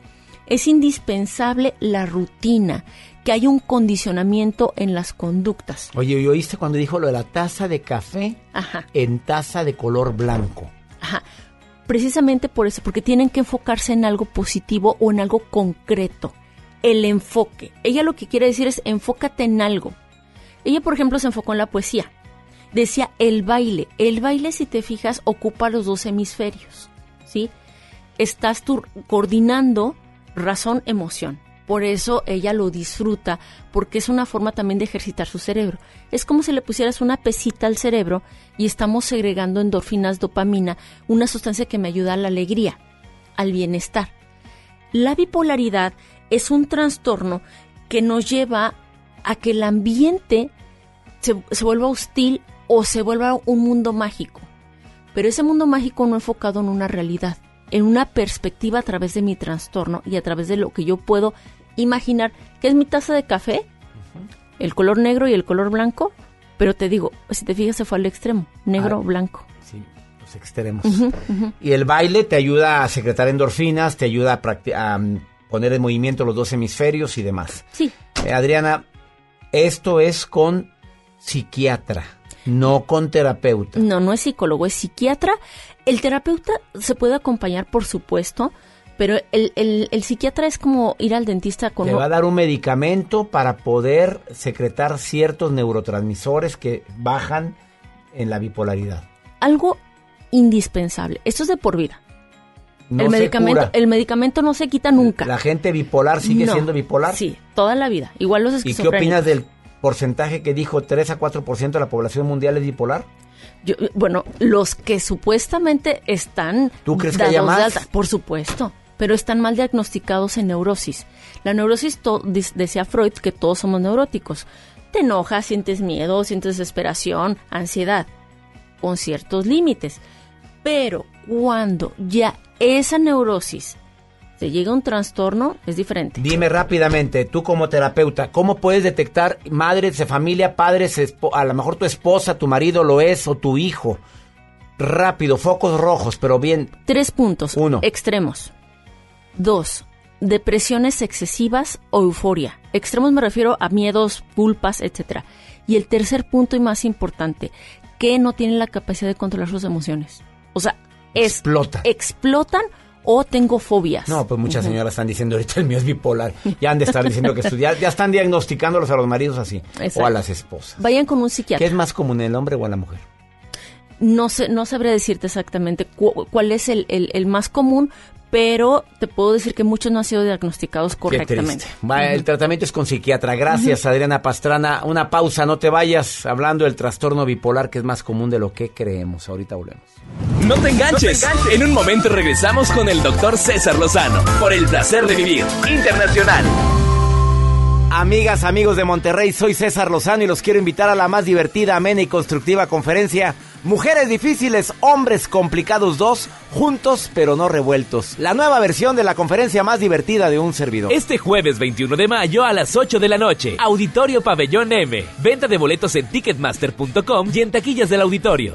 [SPEAKER 44] Es indispensable la rutina, que haya un condicionamiento en las conductas.
[SPEAKER 2] Oye, ¿y oíste cuando dijo lo de la taza de café
[SPEAKER 44] Ajá.
[SPEAKER 2] en taza de color blanco?
[SPEAKER 44] Ajá. Precisamente por eso, porque tienen que enfocarse en algo positivo o en algo concreto. El enfoque. Ella lo que quiere decir es enfócate en algo. Ella, por ejemplo, se enfocó en la poesía decía el baile. El baile, si te fijas, ocupa los dos hemisferios, ¿sí? Estás tú coordinando razón, emoción. Por eso ella lo disfruta, porque es una forma también de ejercitar su cerebro. Es como si le pusieras una pesita al cerebro y estamos segregando endorfinas, dopamina, una sustancia que me ayuda a la alegría, al bienestar. La bipolaridad es un trastorno que nos lleva a que el ambiente se, vuelva hostil o se vuelva un mundo mágico. Pero ese mundo mágico no enfocado en una realidad, en una perspectiva a través de mi trastorno y a través de lo que yo puedo imaginar, que es mi taza de café, el color negro y el color blanco, pero te digo, si te fijas se fue al extremo, negro,
[SPEAKER 2] Ah,
[SPEAKER 44] blanco.
[SPEAKER 2] Sí, los extremos. Y el baile te ayuda a secretar endorfinas, te ayuda a, mm, poner en movimiento los dos hemisferios y demás.
[SPEAKER 44] Sí.
[SPEAKER 2] Eh, Adriana, esto es con psiquiatra, no con terapeuta.
[SPEAKER 44] No, no es psicólogo, es psiquiatra. El terapeuta se puede acompañar, por supuesto, pero el, el, el psiquiatra es como ir al dentista con...
[SPEAKER 2] Te va a dar un medicamento para poder secretar ciertos neurotransmisores que bajan en la bipolaridad.
[SPEAKER 44] Algo indispensable. Esto es de por vida.
[SPEAKER 2] No
[SPEAKER 44] el medicamento, el medicamento no se quita nunca.
[SPEAKER 2] ¿La gente bipolar sigue
[SPEAKER 44] No.
[SPEAKER 2] siendo bipolar?
[SPEAKER 44] Sí, toda la vida. Igual los
[SPEAKER 2] ¿Y qué opinas del porcentaje que dijo 3 a 4% de la población mundial es bipolar?
[SPEAKER 44] Yo- bueno, los que supuestamente están
[SPEAKER 2] ¿Tú crees que haya más?
[SPEAKER 44] alta, por supuesto, pero están mal diagnosticados en neurosis. La neurosis, to- decía Freud, que todos somos neuróticos. Te enojas, sientes miedo, sientes desesperación, ansiedad, con ciertos límites. Pero cuando ya esa neurosis se llega un trastorno, es diferente.
[SPEAKER 2] Dime rápidamente, tú como terapeuta, ¿cómo puedes detectar madres de familia, padres, a lo mejor tu esposa, tu marido lo es o tu hijo? Rápido, focos rojos, pero bien.
[SPEAKER 44] Tres puntos
[SPEAKER 2] Uno.
[SPEAKER 44] extremos. Dos, depresiones excesivas o euforia. Extremos me refiero a miedos, culpas, etcétera. Y el tercer punto y más importante, que no tienen la capacidad de controlar sus emociones. O sea, es,
[SPEAKER 2] Explota.
[SPEAKER 44] explotan o tengo fobias.
[SPEAKER 2] No, pues muchas señoras están diciendo ahorita el mío es bipolar. Ya han de estar diciendo que estudiar, ya están diagnosticándolos a los maridos así.
[SPEAKER 44] Exacto.
[SPEAKER 2] O a las esposas.
[SPEAKER 44] Vayan con un psiquiatra.
[SPEAKER 2] ¿Qué es más común en el hombre o en la mujer?
[SPEAKER 44] No sé, no sabría decirte exactamente cu- cuál es el, el- el más común, pero te puedo decir que muchos no han sido diagnosticados correctamente.
[SPEAKER 2] Qué El tratamiento es con psiquiatra. Gracias, Adriana Pastrana. Una pausa, no te vayas hablando del trastorno bipolar que es más común de lo que creemos. Ahorita volvemos.
[SPEAKER 18] No te enganches. En un momento regresamos con el doctor César Lozano por el placer de vivir internacional.
[SPEAKER 2] Amigas, amigos de Monterrey, soy César Lozano y los quiero invitar a la más divertida, amena y constructiva conferencia Mujeres difíciles, hombres complicados dos, juntos pero no revueltos. La nueva versión de la conferencia más divertida de un servidor.
[SPEAKER 18] Este jueves 21 de mayo a las 8 de la noche, Auditorio Pabellón M. Venta de boletos en ticketmaster.com y en taquillas del auditorio.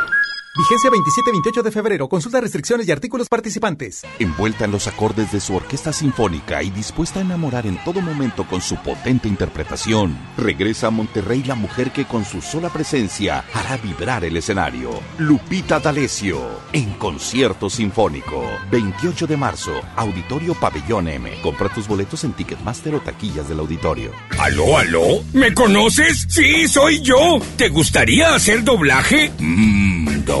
[SPEAKER 11] Vigencia 27-28 de febrero. Consulta restricciones y artículos participantes.
[SPEAKER 45] Envuelta en los acordes de su orquesta sinfónica y dispuesta a enamorar en todo momento con su potente interpretación, regresa a Monterrey la mujer que con su sola presencia hará vibrar el escenario. Lupita D'Alessio, en concierto sinfónico. 28 de marzo, Auditorio Pabellón M. Compra tus boletos en Ticketmaster o taquillas del auditorio.
[SPEAKER 16] ¿Aló, aló? ¿Me conoces? Sí, soy yo. ¿Te gustaría hacer doblaje? Mmm, doblaje.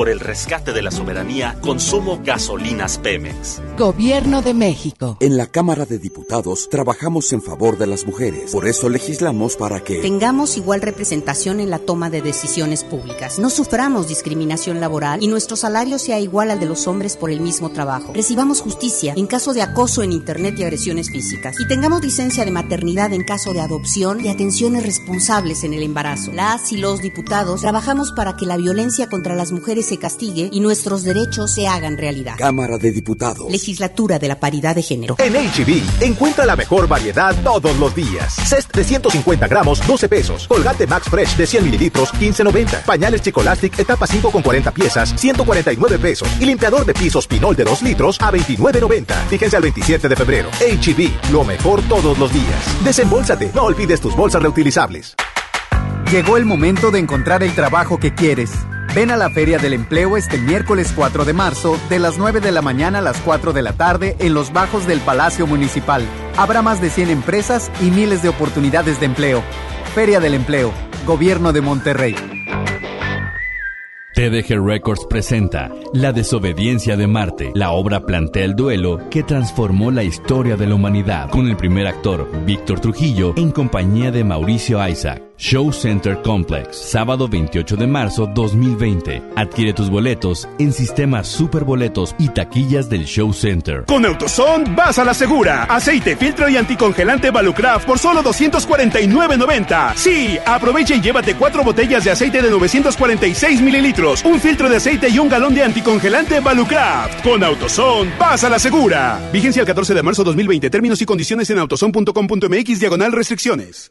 [SPEAKER 46] Por el rescate de la soberanía, consumo gasolinas Pemex.
[SPEAKER 47] Gobierno de México.
[SPEAKER 48] En la Cámara de Diputados trabajamos en favor de las mujeres. Por eso legislamos para que
[SPEAKER 49] tengamos igual representación en la toma de decisiones públicas. No suframos discriminación laboral y nuestro salario sea igual al de los hombres por el mismo trabajo. Recibamos justicia en caso de acoso en Internet y agresiones físicas. Y tengamos licencia de maternidad en caso de adopción y atenciones responsables en el embarazo. Las y los diputados trabajamos para que la violencia contra las mujeres se castigue y nuestros derechos se hagan realidad.
[SPEAKER 48] Cámara de Diputados.
[SPEAKER 49] Legislatura de la Paridad de Género.
[SPEAKER 21] En HB, encuentra la mejor variedad todos los días. Cest de 150 gramos, 12 pesos. Colgate Max Fresh de 100 mililitros, 15.90. Pañales Chicolastic, etapa 5 con 40 piezas, 149 pesos. Y limpiador de pisos Pinol de 2 litros a 29.90. Fíjense al 27 de febrero. HB, lo mejor todos los días. Desembolsate, no olvides tus bolsas reutilizables.
[SPEAKER 26] Llegó el momento de encontrar el trabajo que quieres. Ven a la Feria del Empleo este miércoles 4 de marzo, de las 9 de la mañana a las 4 de la tarde, en los bajos del Palacio Municipal. Habrá más de 100 empresas y miles de oportunidades de empleo. Feria del Empleo, Gobierno de Monterrey.
[SPEAKER 50] TDG Records presenta La desobediencia de Marte. La obra plantea el duelo que transformó la historia de la humanidad, con el primer actor, Víctor Trujillo, en compañía de Mauricio Isaac. Show Center Complex, sábado 28 de marzo 2020. Adquiere tus boletos en sistemas superboletos y taquillas del Show Center.
[SPEAKER 51] Con Autoson vas a la segura. Aceite, filtro y anticongelante Valucraft por solo 249.90. Sí, aprovecha y llévate cuatro botellas de aceite de 946 mililitros, un filtro de aceite y un galón de anticongelante Valucraft. Con Autoson vas a la segura. Vigencia el 14 de marzo 2020. Términos y condiciones en autoson.com.mx diagonal restricciones.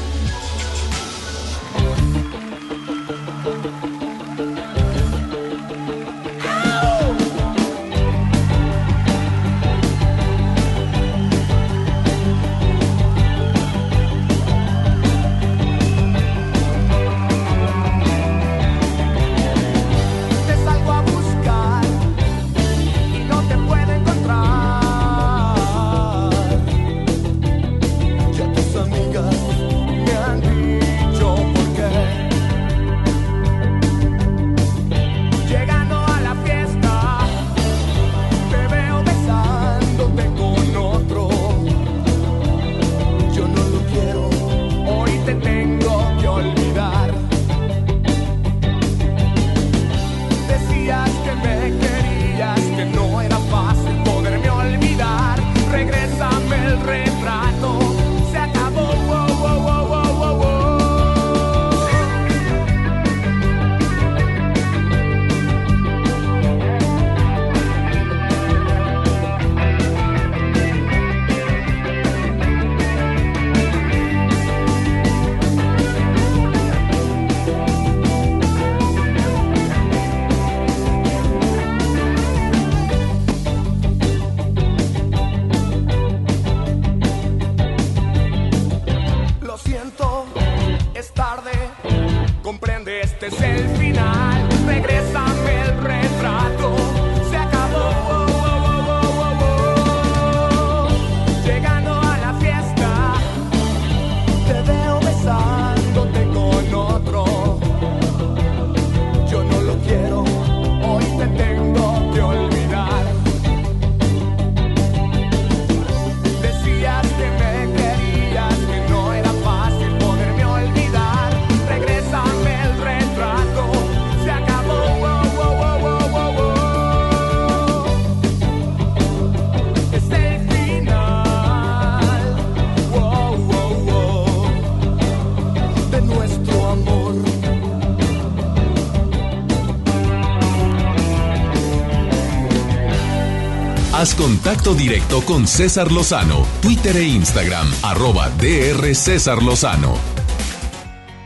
[SPEAKER 1] Contacto directo con César Lozano, Twitter e Instagram, arroba DR César Lozano.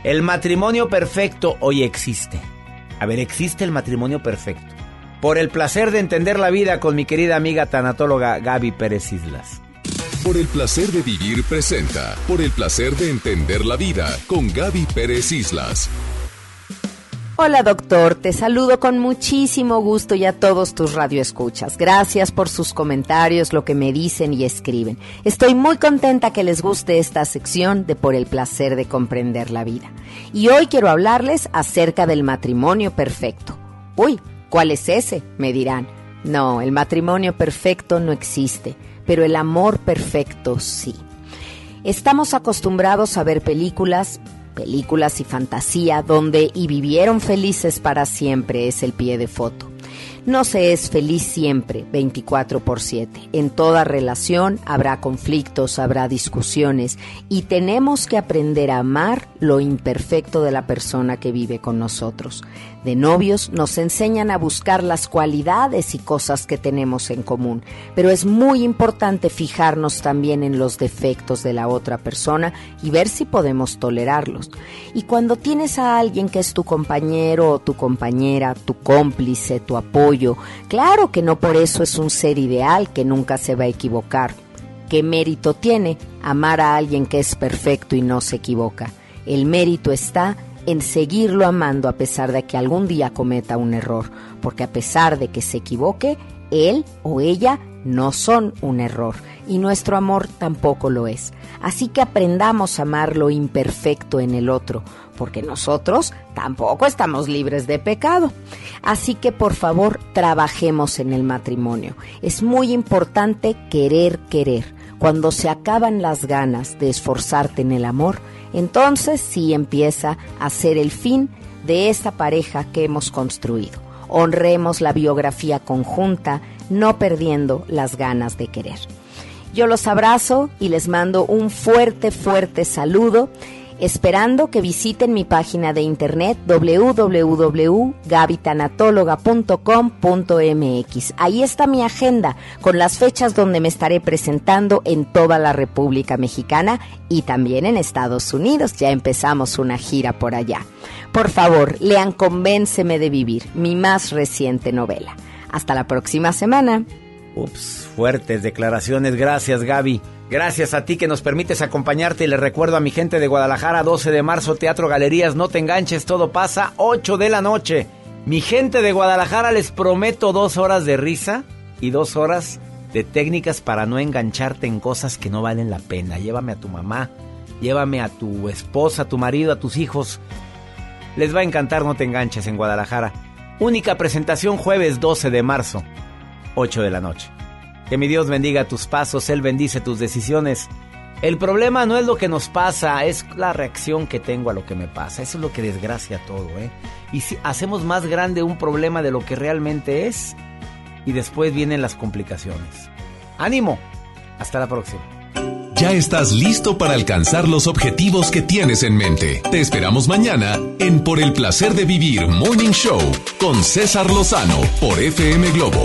[SPEAKER 2] El matrimonio perfecto hoy existe. A ver, existe el matrimonio perfecto. Por el placer de entender la vida con mi querida amiga tanatóloga Gaby Pérez Islas.
[SPEAKER 1] Por el placer de vivir presenta. Por el placer de entender la vida con Gaby Pérez Islas.
[SPEAKER 9] Hola doctor, te saludo con muchísimo gusto y a todos tus radioescuchas. Gracias por sus comentarios, lo que me dicen y escriben. Estoy muy contenta que les guste esta sección de Por el placer de comprender la vida. Y hoy quiero hablarles acerca del matrimonio perfecto. Uy, ¿cuál es ese? me dirán. No, el matrimonio perfecto no existe, pero el amor perfecto sí. Estamos acostumbrados a ver películas películas y fantasía donde y vivieron felices para siempre es el pie de foto. No se es feliz siempre, 24 por 7. En toda relación habrá conflictos, habrá discusiones y tenemos que aprender a amar lo imperfecto de la persona que vive con nosotros. De novios nos enseñan a buscar las cualidades y cosas que tenemos en común, pero es muy importante fijarnos también en los defectos de la otra persona y ver si podemos tolerarlos. Y cuando tienes a alguien que es tu compañero o tu compañera, tu cómplice, tu apoyo, claro que no por eso es un ser ideal que nunca se va a equivocar. ¿Qué mérito tiene amar a alguien que es perfecto y no se equivoca? El mérito está en seguirlo amando a pesar de que algún día cometa un error, porque a pesar de que se equivoque, él o ella no son un error y nuestro amor tampoco lo es. Así que aprendamos a amar lo imperfecto en el otro, porque nosotros tampoco estamos libres de pecado. Así que por favor trabajemos en el matrimonio. Es muy importante querer querer. Cuando se acaban las ganas de esforzarte en el amor, entonces sí empieza a ser el fin de esta pareja que hemos construido. Honremos la biografía conjunta, no perdiendo las ganas de querer. Yo los abrazo y les mando un fuerte, fuerte saludo esperando que visiten mi página de internet www.gabitanatóloga.com.mx. Ahí está mi agenda con las fechas donde me estaré presentando en toda la República Mexicana y también en Estados Unidos. Ya empezamos una gira por allá. Por favor, lean Convénceme de Vivir, mi más reciente novela. Hasta la próxima semana.
[SPEAKER 2] Ups, fuertes declaraciones. Gracias, Gaby. Gracias a ti que nos permites acompañarte y le recuerdo a mi gente de Guadalajara, 12 de marzo, Teatro Galerías, no te enganches, todo pasa, 8 de la noche. Mi gente de Guadalajara les prometo dos horas de risa y dos horas de técnicas para no engancharte en cosas que no valen la pena. Llévame a tu mamá, llévame a tu esposa, a tu marido, a tus hijos. Les va a encantar No te enganches en Guadalajara. Única presentación jueves 12 de marzo, 8 de la noche. Que mi Dios bendiga tus pasos, Él bendice tus decisiones. El problema no es lo que nos pasa, es la reacción que tengo a lo que me pasa. Eso es lo que desgracia todo, ¿eh? Y si hacemos más grande un problema de lo que realmente es, y después vienen las complicaciones. ¡Ánimo! Hasta la próxima.
[SPEAKER 1] Ya estás listo para alcanzar los objetivos que tienes en mente. Te esperamos mañana en Por el placer de vivir Morning Show con César Lozano por FM Globo